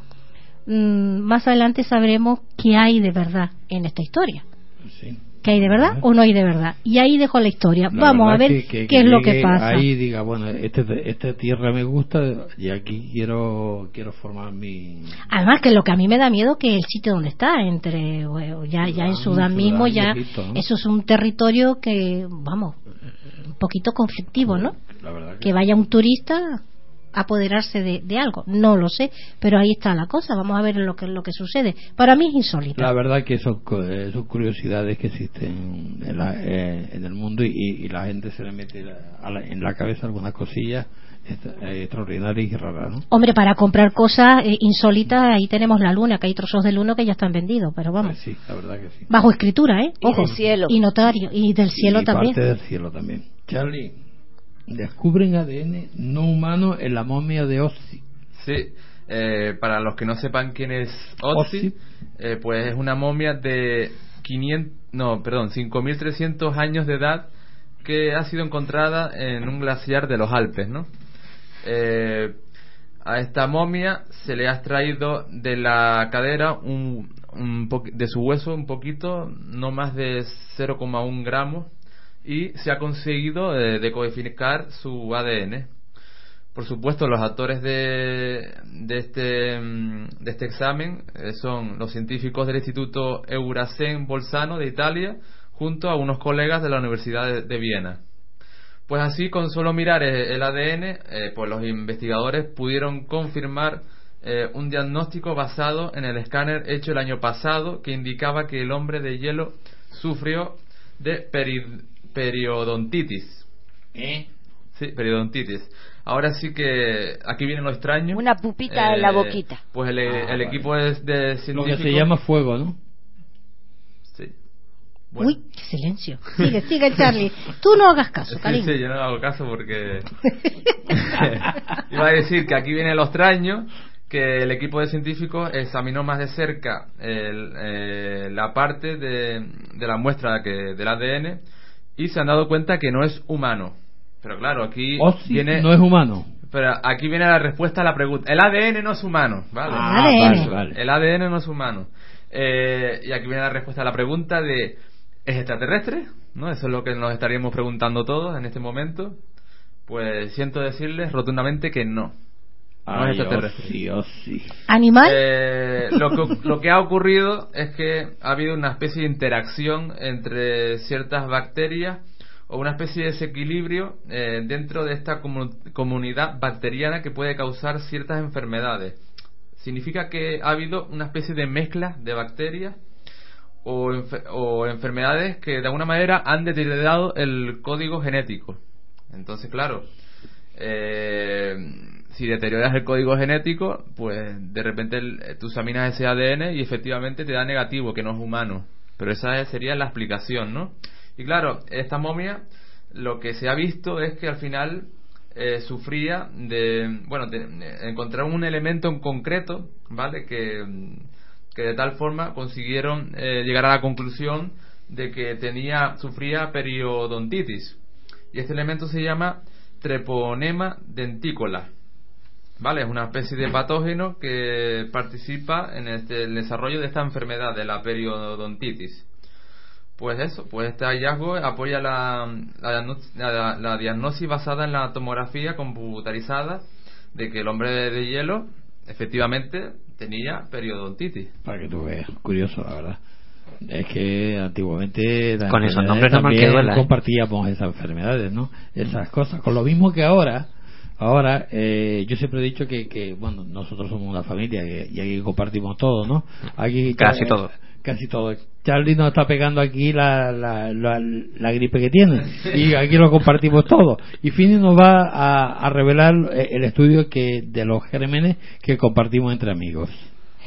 S5: mm, más adelante sabremos qué hay de verdad en esta historia.
S3: Sí.
S5: ¿Qué hay de verdad o no hay de verdad? Y ahí dejo la historia.
S3: La
S5: Vamos a ver
S3: que- que-
S5: qué
S3: que
S5: es lo que pasa.
S3: Ahí diga, bueno, este, esta tierra me gusta y aquí quiero quiero formar mi.
S5: Además que lo que a mí me da miedo que el sitio donde está, entre ya ya en
S3: Sudán,
S5: mismo ya
S3: Egipto, ¿no?
S5: eso es un territorio que vamos un poquito conflictivo, ¿no?
S3: La verdad que,
S5: Que vaya un turista apoderarse de, de algo, no lo sé, pero ahí está la cosa. Vamos a ver lo que lo que sucede. Para mí es insólito.
S3: la verdad que son, co- son curiosidades que existen en, la- eh, en el mundo y, y la gente se le mete la- a la- en la cabeza algunas cosillas eh, extraordinarias y raras, ¿no?
S5: Hombre, para comprar cosas eh, insólitas, ahí tenemos la luna, que hay trozos de luna que ya están vendidos, pero vamos.
S3: Pues sí, la verdad que sí.
S5: Bajo escritura, ¿eh?
S8: Y
S5: Ojo.
S8: del cielo.
S5: Y notario. Y del cielo
S3: y
S5: también.
S3: parte del cielo también. Charlie, descubren ADN no humano en la momia de Ozzy.
S7: Sí, Eh, para los que no sepan quién es Otzi, eh, pues es una momia de 500, no, perdón, 5.300 años de edad que ha sido encontrada en un glaciar de los Alpes, ¿no? Eh, a esta momia se le ha extraído de la cadera un, un de su hueso un poquito, no más de 0,1 gramos, y se ha conseguido eh, decodificar su ADN. Por supuesto, los actores de, de, este, mm, este examen eh, son los científicos del Instituto Eurasen Bolzano de Italia, junto a unos colegas de la Universidad de, de Viena. Pues así, con solo mirar eh, el ADN, eh, pues los investigadores pudieron confirmar eh, un diagnóstico basado en el escáner hecho el año pasado que indicaba que el hombre de hielo sufrió de peri- periodontitis.
S3: ¿Eh?
S7: Sí, periodontitis. Ahora sí que aquí viene lo extraño.
S8: Una pupita en la boquita.
S7: Pues el,
S3: Ah,
S7: el
S3: vale.
S7: equipo es de
S3: Lo que
S7: científicos.
S3: se llama fuego, ¿no?
S7: Sí. Bueno.
S5: Uy, qué silencio. Sigue, sigue, Charlie. Tú no hagas caso,
S7: Sí,
S5: cariño.
S7: sí, yo no hago caso porque iba a decir que aquí viene lo extraño que el equipo de científicos examinó más de cerca el, eh, la parte de, de la muestra que, del ADN y se han dado cuenta que no es humano. Pero claro, aquí
S3: Ozzy
S7: viene
S3: no es humano.
S7: pero aquí viene la respuesta a la pregunta. El ADN no es humano, ¿vale?
S3: Ah,
S5: ADN.
S3: vale, vale.
S7: El ADN no es humano. Eh, y aquí viene la respuesta a la pregunta de ¿es extraterrestre? ¿No? Eso es lo que nos estaríamos preguntando todos en este momento. Pues siento decirles rotundamente que no. No es
S3: Ay,
S7: extraterrestre.
S3: Ozzy, Ozzy.
S5: ¿Animal?
S7: Eh, lo, que, lo que ha ocurrido es que ha habido una especie de interacción entre ciertas bacterias o una especie de desequilibrio eh, dentro de esta comu- comunidad bacteriana que puede causar ciertas enfermedades. Significa que ha habido una especie de mezcla de bacterias o, o enfermedades que de alguna manera han deteriorado el código genético. Entonces, claro, eh, si deterioras el código genético, pues de repente el- tú examinas ese ADN y efectivamente te da negativo, que no es humano. Pero esa sería la explicación, ¿no? Y claro, esta momia, lo que se ha visto es que al final eh, sufría de, bueno, de, de un elemento en concreto, ¿vale? Que, mm, de tal forma consiguieron eh, llegar a la conclusión de que tenía, sufría periodontitis. Y este elemento se llama treponema dentícola. ¿Vale? Es una especie de patógeno que participa en este, el desarrollo de esta enfermedad, de la periodontitis. Pues eso, pues este hallazgo apoya la, la, diagnos- la- la diagnosis basada en la tomografía computarizada de que el hombre de, de hielo efectivamente tenía periodontitis.
S3: Para que tú veas, curioso, la verdad. Es que antiguamente
S6: Con esos nombres no
S3: también
S6: duela, ¿eh?
S3: compartíamos esas enfermedades, ¿no? Esas cosas. Con lo mismo que ahora, ahora eh, yo siempre he dicho que, que, bueno, nosotros somos una familia y aquí compartimos todo, ¿no? Aquí
S6: Casi todo.
S3: Casi todo. Charlie nos está pegando aquí la, la, la, la gripe que tiene y aquí lo compartimos todo. Y Fini nos va a, a revelar eh, el estudio que de los gérmenes que compartimos entre amigos.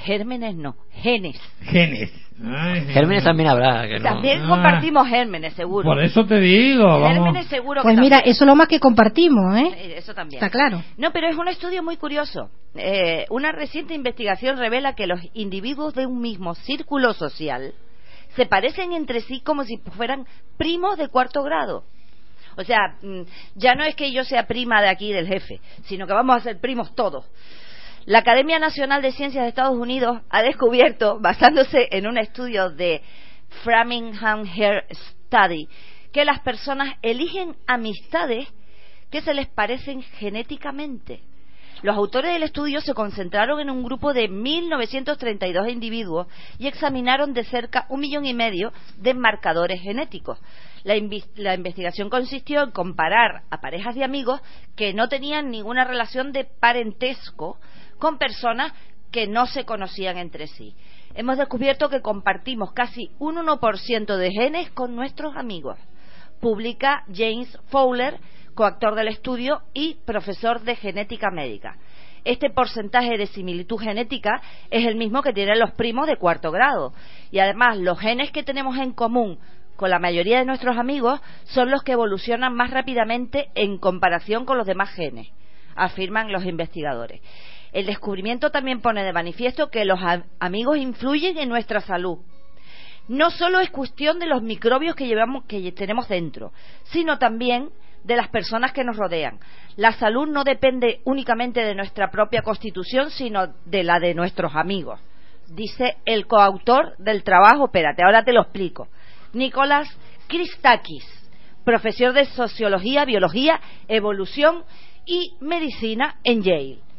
S8: Gérmenes no, genes.
S3: Genes. Ay,
S6: Gérmenes también habrá. Que no.
S8: También
S3: Ah.
S8: compartimos gérmenes, seguro.
S3: Por eso te digo, vamos.
S8: Gérmenes seguro que
S5: Pues mira,
S8: también.
S5: eso es lo más que compartimos, ¿eh?
S8: Eh, Eso también.
S5: Está claro.
S8: No, pero es un estudio muy curioso. Eh, una reciente investigación revela que los individuos de un mismo círculo social se parecen entre sí como si fueran primos de cuarto grado. O sea, mm, ya no es que yo sea prima de aquí del jefe, sino que vamos a ser primos todos. La Academia Nacional de Ciencias de Estados Unidos ha descubierto, basándose en un estudio de Framingham Hair Study, que las personas eligen amistades que se les parecen genéticamente. Los autores del estudio se concentraron en un grupo de 1.932 individuos y examinaron de cerca un millón y medio de marcadores genéticos. La, la investigación consistió en comparar a parejas de amigos que no tenían ninguna relación de parentesco con personas que no se conocían entre sí. Hemos descubierto que compartimos casi un 1% de genes con nuestros amigos publica James Fowler, coautor del estudio y profesor de genética médica. Este porcentaje de similitud genética es el mismo que tienen los primos de cuarto grado. Y además, los genes que tenemos en común con la mayoría de nuestros amigos son los que evolucionan más rápidamente en comparación con los demás genes, afirman los investigadores. El descubrimiento también pone de manifiesto que los amigos influyen en nuestra salud. No solo es cuestión de los microbios que tenemos dentro, sino también de las personas que nos rodean. La salud no depende únicamente de nuestra propia constitución, sino de la de nuestros amigos. Dice el coautor del trabajo, espérate, ahora te lo explico. Nicolás Christakis, profesor de Sociología, Biología, Evolución y Medicina en Yale.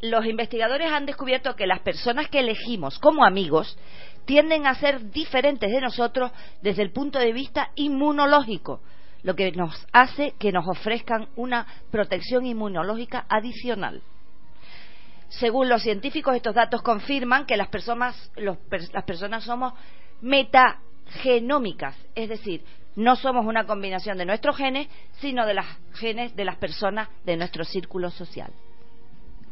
S8: Los investigadores han descubierto que las personas que elegimos como amigos tienden a ser diferentes de nosotros desde el punto de vista inmunológico, lo que nos hace que nos ofrezcan una protección inmunológica adicional. Según los científicos, estos datos confirman que las personas, somos metagenómicas, es decir, no somos una combinación de nuestros genes, sino de los genes de las personas de nuestro círculo social.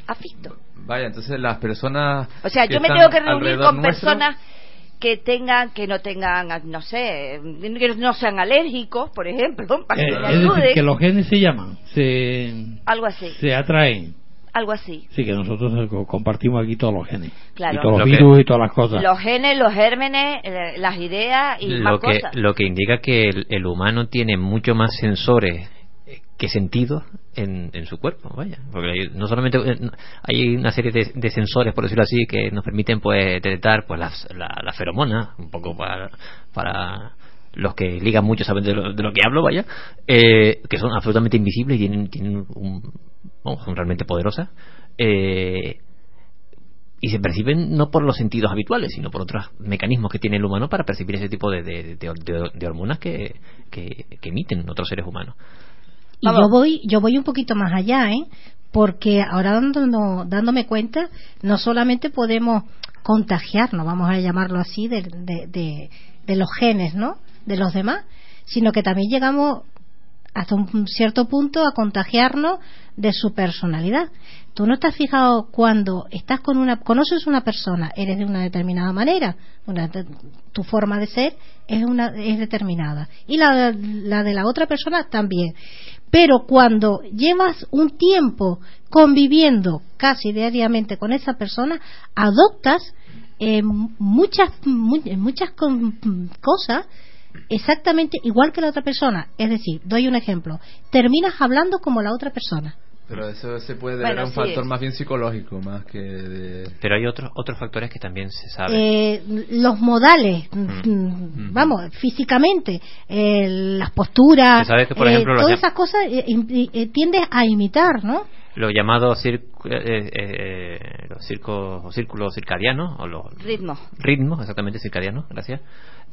S8: ¿Has visto?
S7: Vaya, entonces las personas.
S8: O sea, yo me tengo que reunir con
S7: nuestro-
S8: personas que tengan, que no tengan, no sé, que no sean alérgicos, por ejemplo, para
S3: Eh,
S8: que me
S3: es decir, que los genes se llaman, se,
S8: Algo así,
S3: se atraen.
S8: algo así.
S3: Sí, que nosotros eh, co- compartimos aquí todos los genes.
S8: Claro.
S3: Y todos
S6: Lo
S3: los
S6: que-
S3: virus y todas las cosas.
S8: Los genes, los gérmenes, eh, las ideas y más
S6: lo que
S8: cosas.
S6: lo que indica que el, el humano tiene mucho más sensores que sentidos en, su cuerpo vaya porque no solamente eh, hay una serie de, de sensores por decirlo así que nos permiten pues detectar pues las la, la feromona un poco para para los que ligan mucho saben de lo, de lo que hablo vaya eh, que son absolutamente invisibles y tienen tienen un vamos, son realmente poderosas eh, y se perciben no por los sentidos habituales, sino por otros mecanismos que tiene el humano para percibir ese tipo de, de, hormonas que emiten otros seres humanos.
S5: Y yo voy, yo voy un poquito más allá, ¿eh? Porque ahora dándome cuenta, no solamente podemos contagiarnos, vamos a llamarlo así, de, de, de- de los genes, ¿no? De los demás, sino que también llegamos hasta un cierto punto a contagiarnos de su personalidad. Tú no has fijado cuando estás con una, conoces una persona, eres de una determinada manera, una tu forma de ser es una es determinada y la, la de la otra persona también. Pero cuando llevas un tiempo conviviendo casi diariamente con esa persona, adoptas eh, muchas mu- muchas cosas exactamente igual que la otra persona. Es decir, doy un ejemplo. Terminas hablando como la otra persona.
S7: Pero eso se puede deber
S8: Bueno,
S7: a un
S8: sí.
S7: factor más bien psicológico, más que de.
S6: Pero hay otros otros factores que también se saben.
S5: Eh, los modales,
S6: Mm.
S5: mm, vamos, físicamente, eh, las posturas,
S6: que, por
S5: eh,
S6: ejemplo,
S5: todas esas cosas eh, eh, tiendes a imitar, ¿no?
S6: Los llamados eh, eh, los circos o círculos circadianos o los
S8: Ritmo.
S6: ritmos, exactamente circadianos, gracias.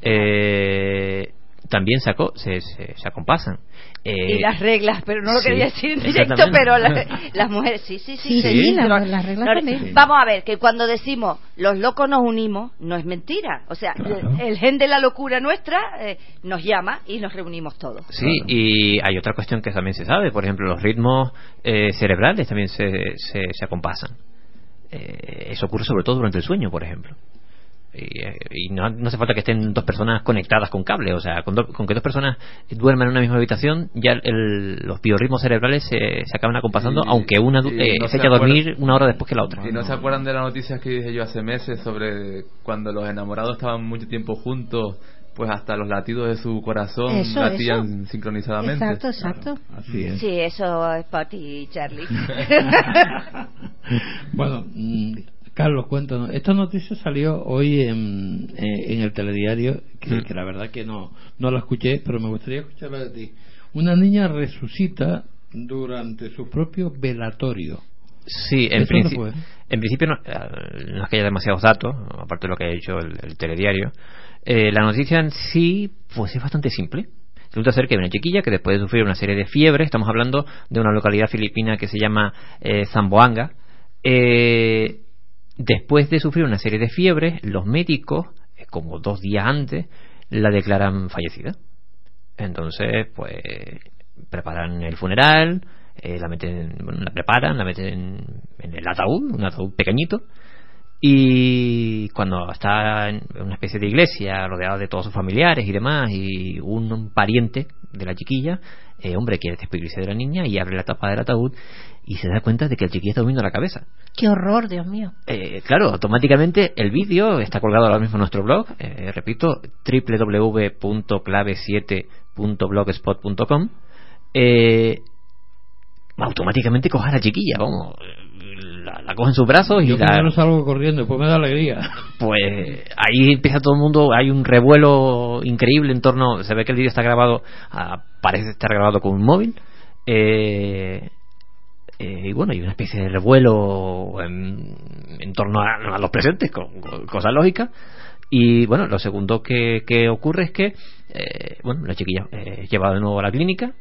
S6: Eh, también sacó, se, se, se acompasan. Eh,
S8: y las reglas, pero no lo
S6: sí,
S8: quería decir en directo, pero la- las mujeres, sí, sí, sí.
S5: Sí,
S8: se
S5: sí, la- las reglas
S8: No,
S5: también.
S8: Vamos a ver, que cuando decimos los locos nos unimos, no es mentira. O sea,
S3: Claro.
S8: el, el gen de la locura nuestra eh, nos llama y nos reunimos todos.
S6: Sí, y hay otra cuestión que también se sabe, por ejemplo, los ritmos eh, cerebrales también se, se, se acompasan. Eh, eso ocurre sobre todo durante el sueño, por ejemplo. Y, eh, y no, no hace falta que estén dos personas conectadas con cable, o sea, con, do- con que dos personas duerman en una misma habitación, ya el- los biorritmos cerebrales se, se acaban acompasando,
S7: Y-
S6: aunque una du-
S7: y
S6: eh,
S7: no
S6: se a dormir una hora después que la otra.
S7: Y no se acuerdan de las noticias que dije yo hace meses sobre cuando los enamorados estaban mucho tiempo juntos, pues hasta los latidos de su corazón
S5: Eso,
S7: latían
S5: eso.
S7: sincronizadamente.
S5: Exacto, exacto.
S3: Así es.
S8: Sí, eso es para ti, Charlie.
S3: bueno, mm, Carlos, cuéntanos. Esta noticia salió hoy en, eh, en el telediario, que, que la verdad que no, no la escuché, pero me gustaría escucharla de ti. Una niña resucita durante su propio velatorio.
S6: Sí, en, principio no, eh, no es que haya demasiados datos, aparte de lo que ha dicho el, el telediario. Eh, la noticia en sí, pues es bastante simple. Resulta ser que hay una chiquilla que después de sufrir una serie de fiebres, estamos hablando de una localidad filipina que se llama eh, Zamboanga, eh, después de sufrir una serie de fiebres, los médicos, eh, como dos días antes, la declaran fallecida. Entonces, pues, preparan el funeral, eh, la meten, bueno, la preparan, la meten en, el ataúd, un ataúd pequeñito, y cuando está en una especie de iglesia rodeada de todos sus familiares y demás, y un pariente de la chiquilla, eh, hombre quiere despedirse de la niña y abre la tapa del ataúd y se da cuenta de que el chiquillo está durmiendo la cabeza.
S5: Qué horror, Dios mío.
S6: Eh, claro, automáticamente el vídeo está colgado ahora mismo en nuestro blog, eh, repito, www.clave7.blogspot.com. Eh, automáticamente coge a la chiquilla, vamos, la, la coge en sus brazos y
S3: Yo
S6: la,
S3: primero salgo corriendo, después me da alegría.
S6: pues ahí empieza todo el mundo, hay un revuelo increíble en torno, se ve que el vídeo está grabado, ah, parece estar grabado con un móvil, eh, eh, y bueno, hay una especie de revuelo en, en torno a, a los presentes, con, con- cosa lógica, y bueno, lo segundo que, que ocurre es que, eh, bueno, la chiquilla eh, es llevada de nuevo a la clínica,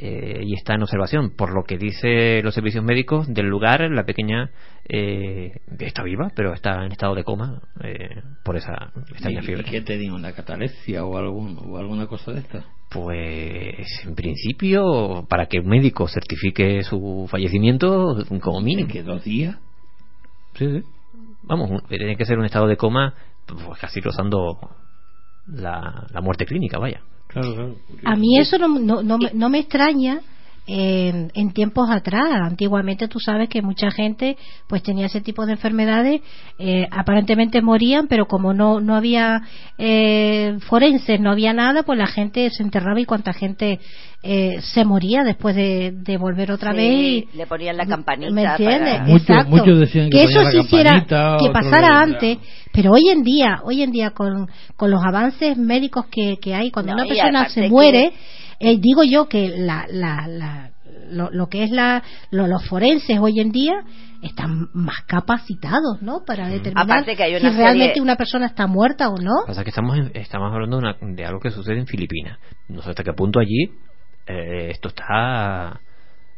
S6: eh, y está en observación. Por lo que dice los servicios médicos del lugar, la pequeña eh, está viva, pero está en estado de coma eh, por esa extraña
S3: ¿Y,
S6: fiebre.
S3: y qué tenía? ¿Una catalepsia o, algún, o alguna cosa de esta?
S6: Pues en principio, para que un médico certifique su fallecimiento, como mínimo.
S3: ¿Que dos días?
S6: Sí, sí. Vamos, tiene que ser un estado de coma, pues casi rozando la, la muerte clínica, vaya.
S3: Claro, claro.
S5: A mí eso no, no, no, no me extraña en, en tiempos atrás. Antiguamente tú sabes que mucha gente pues tenía ese tipo de enfermedades, eh, aparentemente morían, pero como no, no había eh, forenses, no había nada, pues la gente se enterraba y cuánta gente eh, se moría después de, de volver otra
S8: Sí,
S5: vez. y-
S8: le ponían la campanita.
S5: ¿Me entiendes?
S8: para-
S3: Muchos-
S5: Exacto.
S3: muchos decían que
S5: eso
S3: la
S5: hiciera, que pasara antes, pero hoy en día, hoy en día con, con los avances médicos que, que hay, cuando
S8: No,
S5: una persona se
S8: que-
S5: muere, eh, digo yo que la, la, la- lo, lo que es la, lo- los forenses hoy en día están más capacitados, ¿no? Para determinar
S8: Aparte que hay
S5: si realmente
S8: serie-
S5: una persona está muerta o no.
S6: pasa que estamos en- estamos hablando de, una- de algo que sucede en Filipinas no sé hasta qué punto allí eh, esto está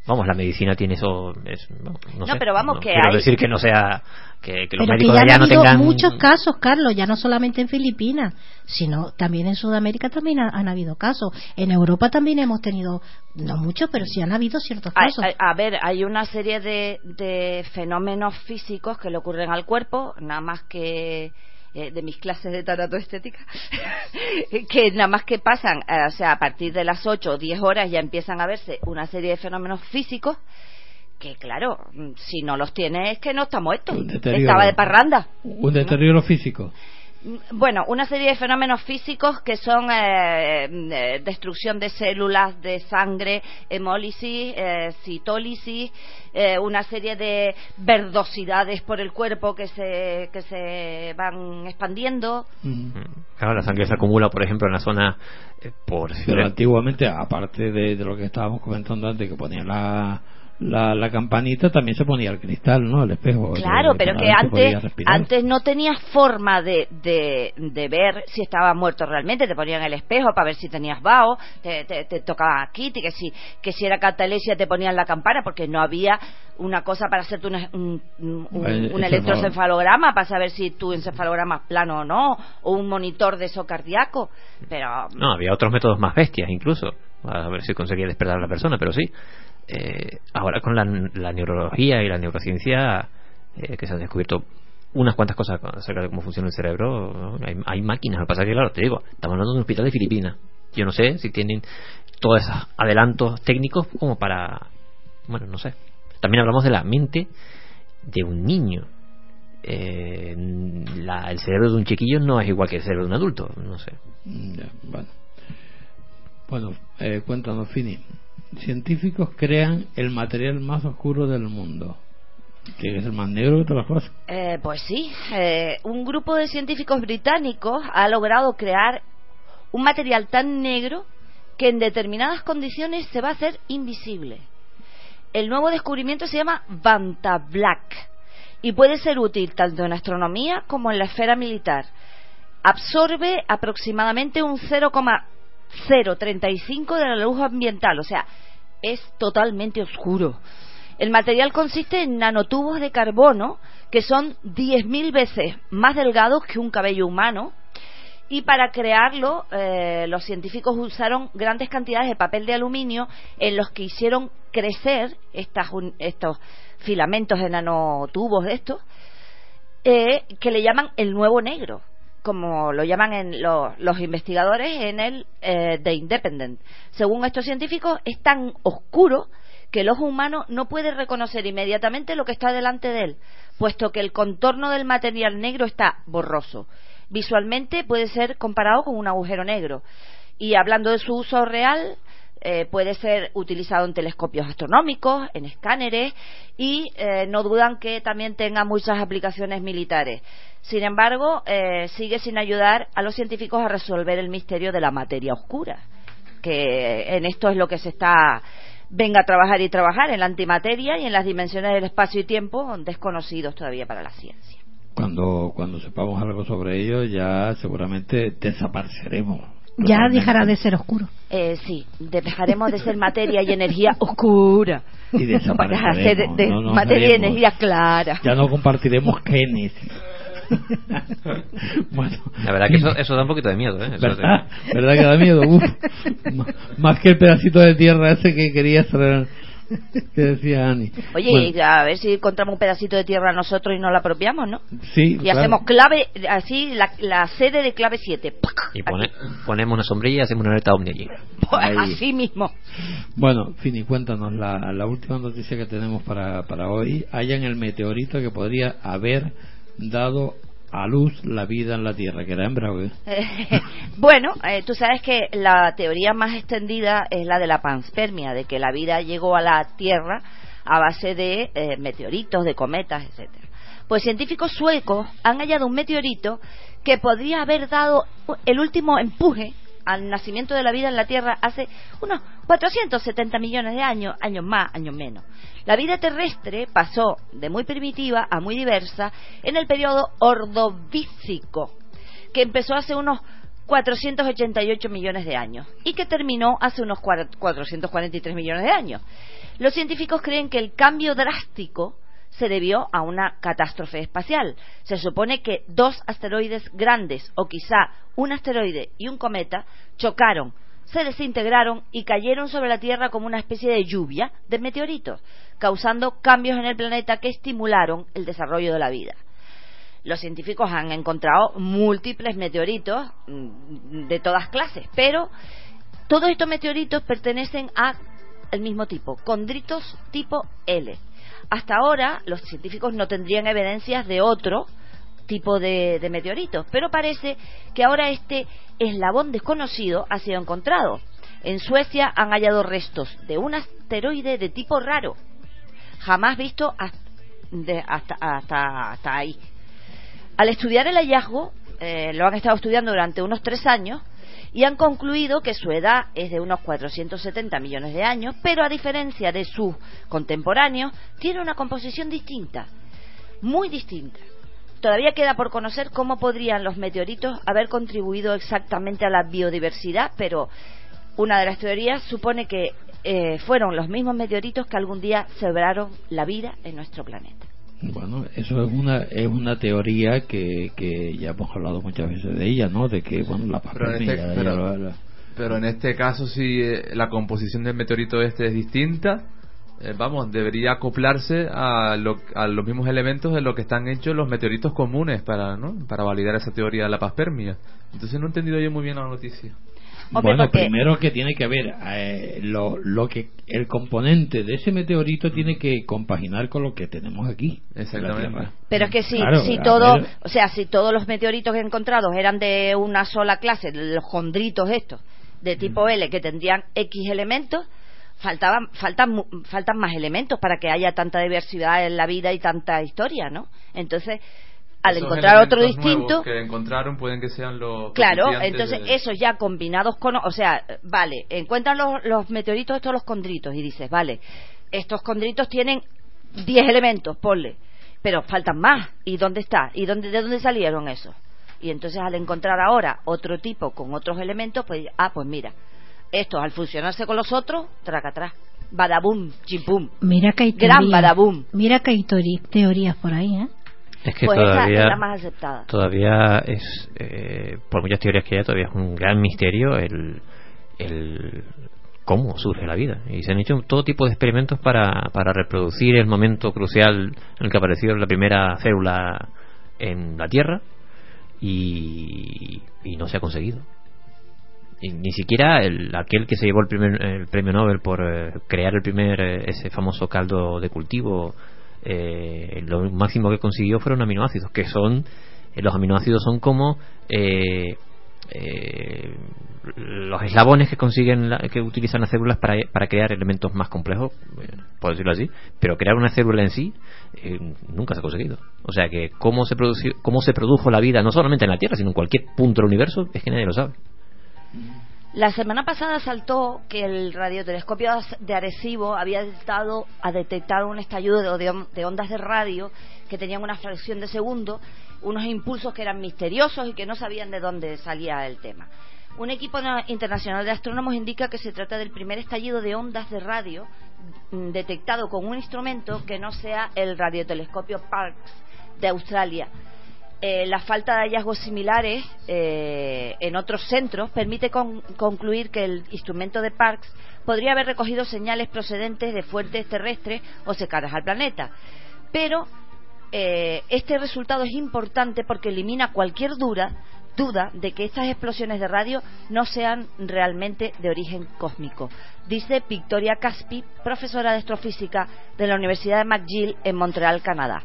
S6: vamos la medicina tiene eso es- no, no
S8: No,
S6: sé,
S8: pero vamos,
S6: no
S8: que
S6: quiero
S8: hay-
S6: decir que no sea que, que los
S5: Pero que
S6: médicos
S5: ya
S6: allá
S5: han
S6: no
S5: habido
S6: tengan
S5: muchos casos, Carlos, ya no solamente en Filipinas, sino también en Sudamérica también ha- han habido casos. En Europa también hemos tenido, no muchos, pero sí han habido ciertos casos.
S8: hay- a ver, hay una serie de, de fenómenos físicos que le ocurren al cuerpo, nada más que eh, de mis clases de tanatoestética, que nada más que pasan, eh, o sea, a partir de las 8 o 10 horas ya empiezan a verse una serie de fenómenos físicos que, claro, mm, si no los tiene es que no está muerto, estaba de parranda.
S3: Un deterioro físico.
S8: Bueno, una serie de fenómenos físicos que son eh, eh, destrucción de células, de sangre, hemólisis, eh, citólisis, eh, una serie de verdosidades por el cuerpo que se, que se van expandiendo.
S3: Mm.
S6: claro la sangre se acumula por ejemplo en la zona eh, por
S3: Pero antiguamente, aparte de, de lo que estábamos comentando antes, que ponía la, la, la campanita, también se ponía el cristal, ¿no? El espejo.
S8: Claro, pero que antes, antes no tenías forma de, de, de ver si estaba muerto realmente. Te ponían el espejo para ver si tenías vaho, te, te, te tocaban aquí, que si, que si era catalesia te ponían la campana, porque no había una cosa para hacerte una- un, un, un-
S3: Eh,
S8: un
S3: encefalo-
S8: electroencefalograma para saber si tu encefalograma es plano o no, o un monitor de eso cardíaco. Pero
S6: no había otros métodos más bestias incluso a ver si conseguía despertar a la persona pero sí. Eh, ahora con la, la neurología y la neurociencia eh, que se han descubierto unas cuantas cosas acerca de cómo funciona el cerebro hay, hay máquinas lo que pasa que claro te digo estamos hablando de un hospital de Filipinas. Yo no sé si tienen todos esos adelantos técnicos como para bueno no sé. También hablamos de la mente de un niño. Eh, la- el cerebro de un chiquillo no es igual que el cerebro de un adulto no sé.
S3: Ya, bueno. Bueno, eh, cuéntanos, Fini. Científicos crean el material más oscuro del mundo. Que es el más negro de todas las cosas.
S8: Pues sí, eh, un grupo de científicos británicos ha logrado crear un material tan negro que en determinadas condiciones se va a hacer invisible. El nuevo descubrimiento se llama Vanta Black y puede ser útil tanto en astronomía como en la esfera militar. Absorbe aproximadamente un 0,035 de la luz ambiental, o sea, es totalmente oscuro. El material consiste en nanotubos de carbono que son 10.000 veces más delgados que un cabello humano y para crearlo eh, los científicos usaron grandes cantidades de papel de aluminio en los que hicieron crecer estas estos filamentos de nanotubos de estos eh, que le llaman el nuevo negro como lo llaman en lo- los investigadores en el eh, The Independent. Según estos científicos, es tan oscuro que el ojo humano no puede reconocer inmediatamente lo que está delante de él, puesto que el contorno del material negro está borroso. Visualmente puede ser comparado con un agujero negro. Y hablando de su uso real, eh, puede ser utilizado en telescopios astronómicos, en escáneres y eh, no dudan que también tenga muchas aplicaciones militares. Sin embargo, eh, sigue sin ayudar a los científicos a resolver el misterio de la materia oscura, que en esto es lo que se está venga a trabajar y trabajar en la antimateria y en las dimensiones del espacio y tiempo desconocidos todavía para la ciencia.
S3: Cuando, cuando sepamos algo sobre ello, ya seguramente desapareceremos.
S5: Ya dejará de ser oscuro.
S8: Eh, sí, dejaremos de ser materia y energía oscura
S3: Y
S8: para hacer
S3: desapareceremos.
S8: de
S3: no
S8: materia y energía clara.
S3: Ya no compartiremos genes. bueno,
S6: La verdad que eso, eso da un poquito de miedo, ¿eh? Eso
S3: ¿verdad? ¿Verdad que da miedo? Uf. Más que el pedacito de tierra ese que quería hacer, que decía Ani.
S8: Oye,
S3: Bueno,
S8: y a ver si encontramos un pedacito de tierra nosotros y nos la apropiamos, ¿no?
S3: sí,
S8: Y
S3: claro.
S8: hacemos clave, así, la, la sede de clave 7.
S6: Y pone- ponemos una sombrilla y hacemos una alerta ovni allí.
S3: Ahí.
S8: Así mismo.
S3: Bueno, Fini, cuéntanos la, la última noticia que tenemos para, para hoy. Hayan el meteorito que podría haber dado a luz la vida en la Tierra, que era hembra, ¿o
S8: bueno, eh, tú sabes que la teoría más extendida es la de la panspermia, de que la vida llegó a la Tierra a base de eh, meteoritos, de cometas, etcétera. Pues científicos suecos han hallado un meteorito que podría haber dado el último empuje al nacimiento de la vida en la Tierra hace unos 470 millones de años, años más, años menos. La vida terrestre pasó de muy primitiva a muy diversa en el periodo ordovícico, que empezó hace unos 488 millones de años y que terminó hace unos cuar- 443 millones de años. Los científicos creen que el cambio drástico se debió a una catástrofe espacial. Se supone que dos asteroides grandes, o quizá un asteroide y un cometa, chocaron, se desintegraron y cayeron sobre la Tierra como una especie de lluvia de meteoritos, causando cambios en el planeta que estimularon el desarrollo de la vida. Los científicos han encontrado múltiples meteoritos mm, de todas clases, pero todos estos meteoritos pertenecen a el mismo tipo, condritos tipo L. Hasta ahora los científicos no tendrían evidencias de otro tipo de, meteoritos, pero parece que ahora este eslabón desconocido ha sido encontrado. En Suecia han hallado restos de un asteroide de tipo raro, jamás visto hasta, de- hasta, hasta, hasta ahí. Al estudiar el hallazgo, eh, lo han estado estudiando durante unos tres años y han concluido que su edad es de unos 470 millones de años, pero a diferencia de sus contemporáneos, tiene una composición distinta, muy distinta. Todavía queda por conocer cómo podrían los meteoritos haber contribuido exactamente a la biodiversidad, pero una de las teorías supone que eh, fueron los mismos meteoritos que algún día sembraron la vida en nuestro planeta.
S3: Bueno, eso es una es una teoría que, que ya hemos hablado muchas veces de ella, ¿no? De que, bueno, la
S7: Pero en este-
S3: ya-
S7: pero-
S3: ya lo-
S7: Pero en este caso, si eh, la composición del meteorito este es distinta, eh, vamos, debería acoplarse a, lo- a los mismos elementos de lo que están hechos los meteoritos comunes para, ¿no? para validar esa teoría de la paspermia. Entonces no he entendido yo muy bien la noticia.
S3: Bueno,
S8: porque-
S3: primero que tiene que ver eh, lo, lo que el componente de ese meteorito tiene que compaginar con lo que tenemos aquí.
S7: Exactamente.
S8: Pero es que si,
S3: Claro,
S8: si todo,
S3: ver.
S8: o sea, si todos los meteoritos encontrados eran de una sola clase, los condritos estos, de tipo L, que tendrían X elementos, faltaban, faltan, faltan más elementos para que haya tanta diversidad en la vida y tanta historia, ¿no? Entonces, al
S7: Esos
S8: encontrar otro distinto,
S7: que encontraron pueden que sean los
S8: Claro, entonces
S7: de-
S8: esos ya combinados con, o sea, vale, encuentran los, los meteoritos estos los condritos y dices, vale, estos condritos tienen 10 elementos, ponle, pero faltan más. ¿Y dónde está? ¿Y dónde, de dónde salieron esos? Y entonces al encontrar ahora otro tipo con otros elementos, pues, ah, pues mira, estos al fusionarse con los otros, traca atrás, badabum, chimpum.
S5: Mira que hay
S8: Gran
S5: teorías.
S8: badabum.
S5: Mira que hay teori- teorías por ahí, ¿eh?
S6: Es que
S8: Pues esa
S6: todavía,
S8: es la más aceptada.
S6: todavía es, eh, por muchas teorías que hay, todavía es un gran misterio el, el cómo surge la vida. Y se han hecho todo tipo de experimentos para, para reproducir el momento crucial en el que apareció la primera célula en la Tierra. y, y no se ha conseguido. Ni siquiera el, aquel que se llevó el, primer, premio Nobel por eh, crear el primer eh, ese famoso caldo de cultivo eh, lo máximo que consiguió fueron aminoácidos que son eh, los aminoácidos son como eh, los eslabones que consiguen la- que utilizan las células para, para crear elementos más complejos por decirlo así pero crear una célula en sí nunca se ha conseguido. O sea que cómo se produció, cómo se produjo la vida no solamente en la Tierra sino en cualquier punto del universo es que nadie lo sabe
S8: La semana pasada saltó que el radiotelescopio de Arecibo había detectado, un estallido de, on- de ondas de radio que tenían una fracción de segundo, unos impulsos que eran misteriosos y que no sabían de dónde salía el tema. Un equipo na- internacional de astrónomos indica que se trata del primer estallido de ondas de radio mm, detectado con un instrumento que no sea el radiotelescopio Parkes de Australia. Eh, la falta de hallazgos similares eh, en otros centros permite con- concluir que el instrumento de Parkes podría haber recogido señales procedentes de fuentes terrestres o cercanas al planeta. Pero eh, este resultado es importante porque elimina cualquier duda, duda de que estas explosiones de radio no sean realmente de origen cósmico, dice Victoria Caspi, profesora de astrofísica de la Universidad de McGill en Montreal, Canadá.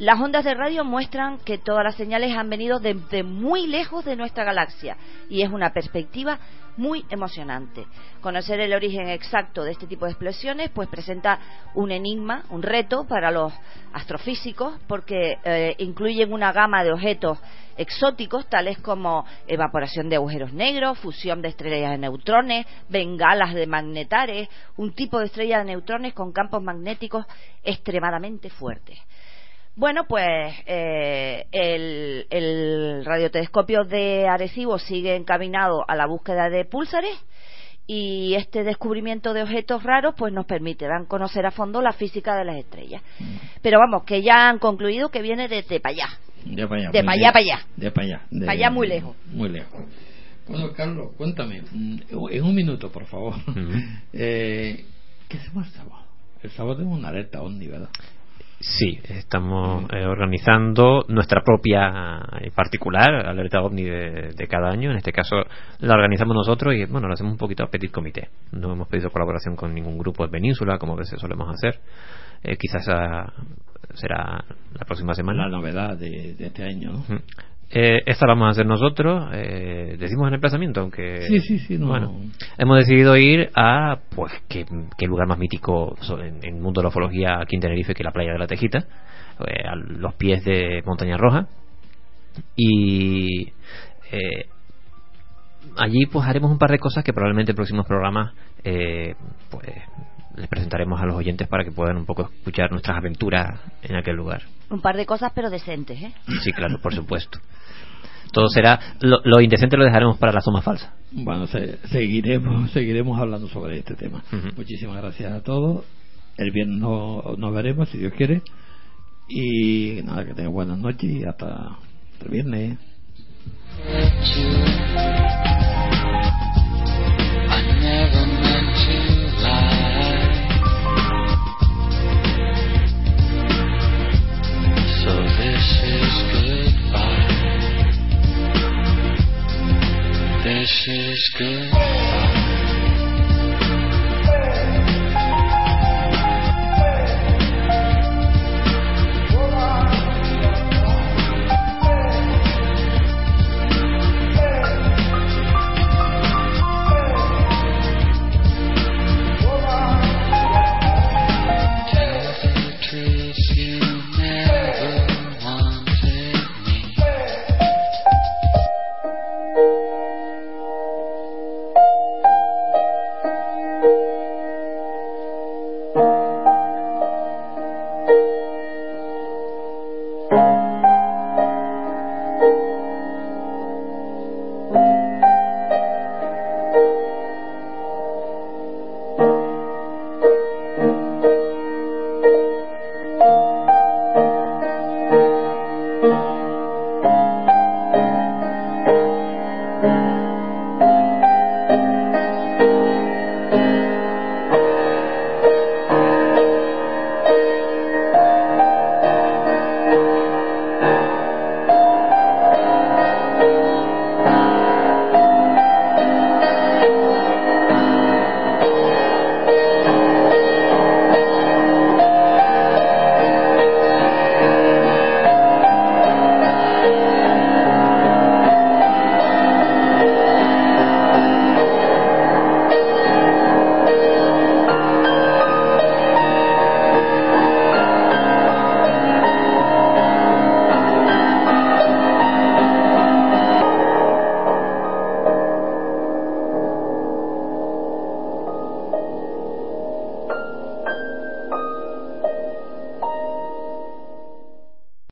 S8: Las ondas de radio muestran que todas las señales han venido desde muy lejos de nuestra galaxia y es una perspectiva muy emocionante. Conocer el origen exacto de este tipo de explosiones pues presenta un enigma, un reto para los astrofísicos porque eh, incluyen una gama de objetos exóticos tales como evaporación de agujeros negros, fusión de estrellas de neutrones, bengalas de magnetares, un tipo de estrella de neutrones con campos magnéticos extremadamente fuertes. Bueno, pues eh, el, el radiotelescopio de Arecibo sigue encaminado a la búsqueda de púlsares y este descubrimiento de objetos raros pues nos permitirán conocer a fondo la física de las estrellas. Pero vamos, que ya han concluido que viene desde para allá.
S3: De para allá.
S8: De pa' allá, pa' allá.
S3: De para allá. de-
S8: Pa' allá muy lejos.
S3: Muy lejos. Bueno, Carlos, cuéntame, mm, en un minuto, por favor. eh, ¿Qué hacemos el sábado? El sábado tenemos una alerta Omni, ¿verdad?
S6: Sí, estamos eh, organizando nuestra propia eh, particular alerta ovni de, de cada año. En este caso la organizamos nosotros y bueno, lo hacemos un poquito a petit comité. No hemos pedido colaboración con ningún grupo de península como a veces solemos hacer. Eh, quizás ah, será la próxima semana.
S3: La novedad de, de este año, ¿no?
S6: Eh, esta la vamos a hacer nosotros. Eh, decimos en el emplazamiento, aunque.
S3: Sí, sí, sí, no.
S6: Bueno, hemos decidido ir a, pues, qué, qué lugar más mítico en el mundo de la ufología aquí en Tenerife que la playa de la Tejita, eh, a los pies de Montaña Roja. Y. eh, allí pues haremos un par de cosas que probablemente en próximos programas eh, pues les presentaremos a los oyentes para que puedan un poco escuchar nuestras aventuras en aquel lugar.
S8: Un par de cosas pero decentes, ¿eh?
S6: Sí, claro, por supuesto. Todo será. Lo, lo indecente lo dejaremos para la toma falsa.
S3: Bueno, se- seguiremos, seguiremos hablando sobre este tema. Muchísimas gracias a todos. El viernes no- nos veremos, si Dios quiere. Y nada, que tengan buenas noches y hasta el viernes.
S4: I never meant to This is goodbye.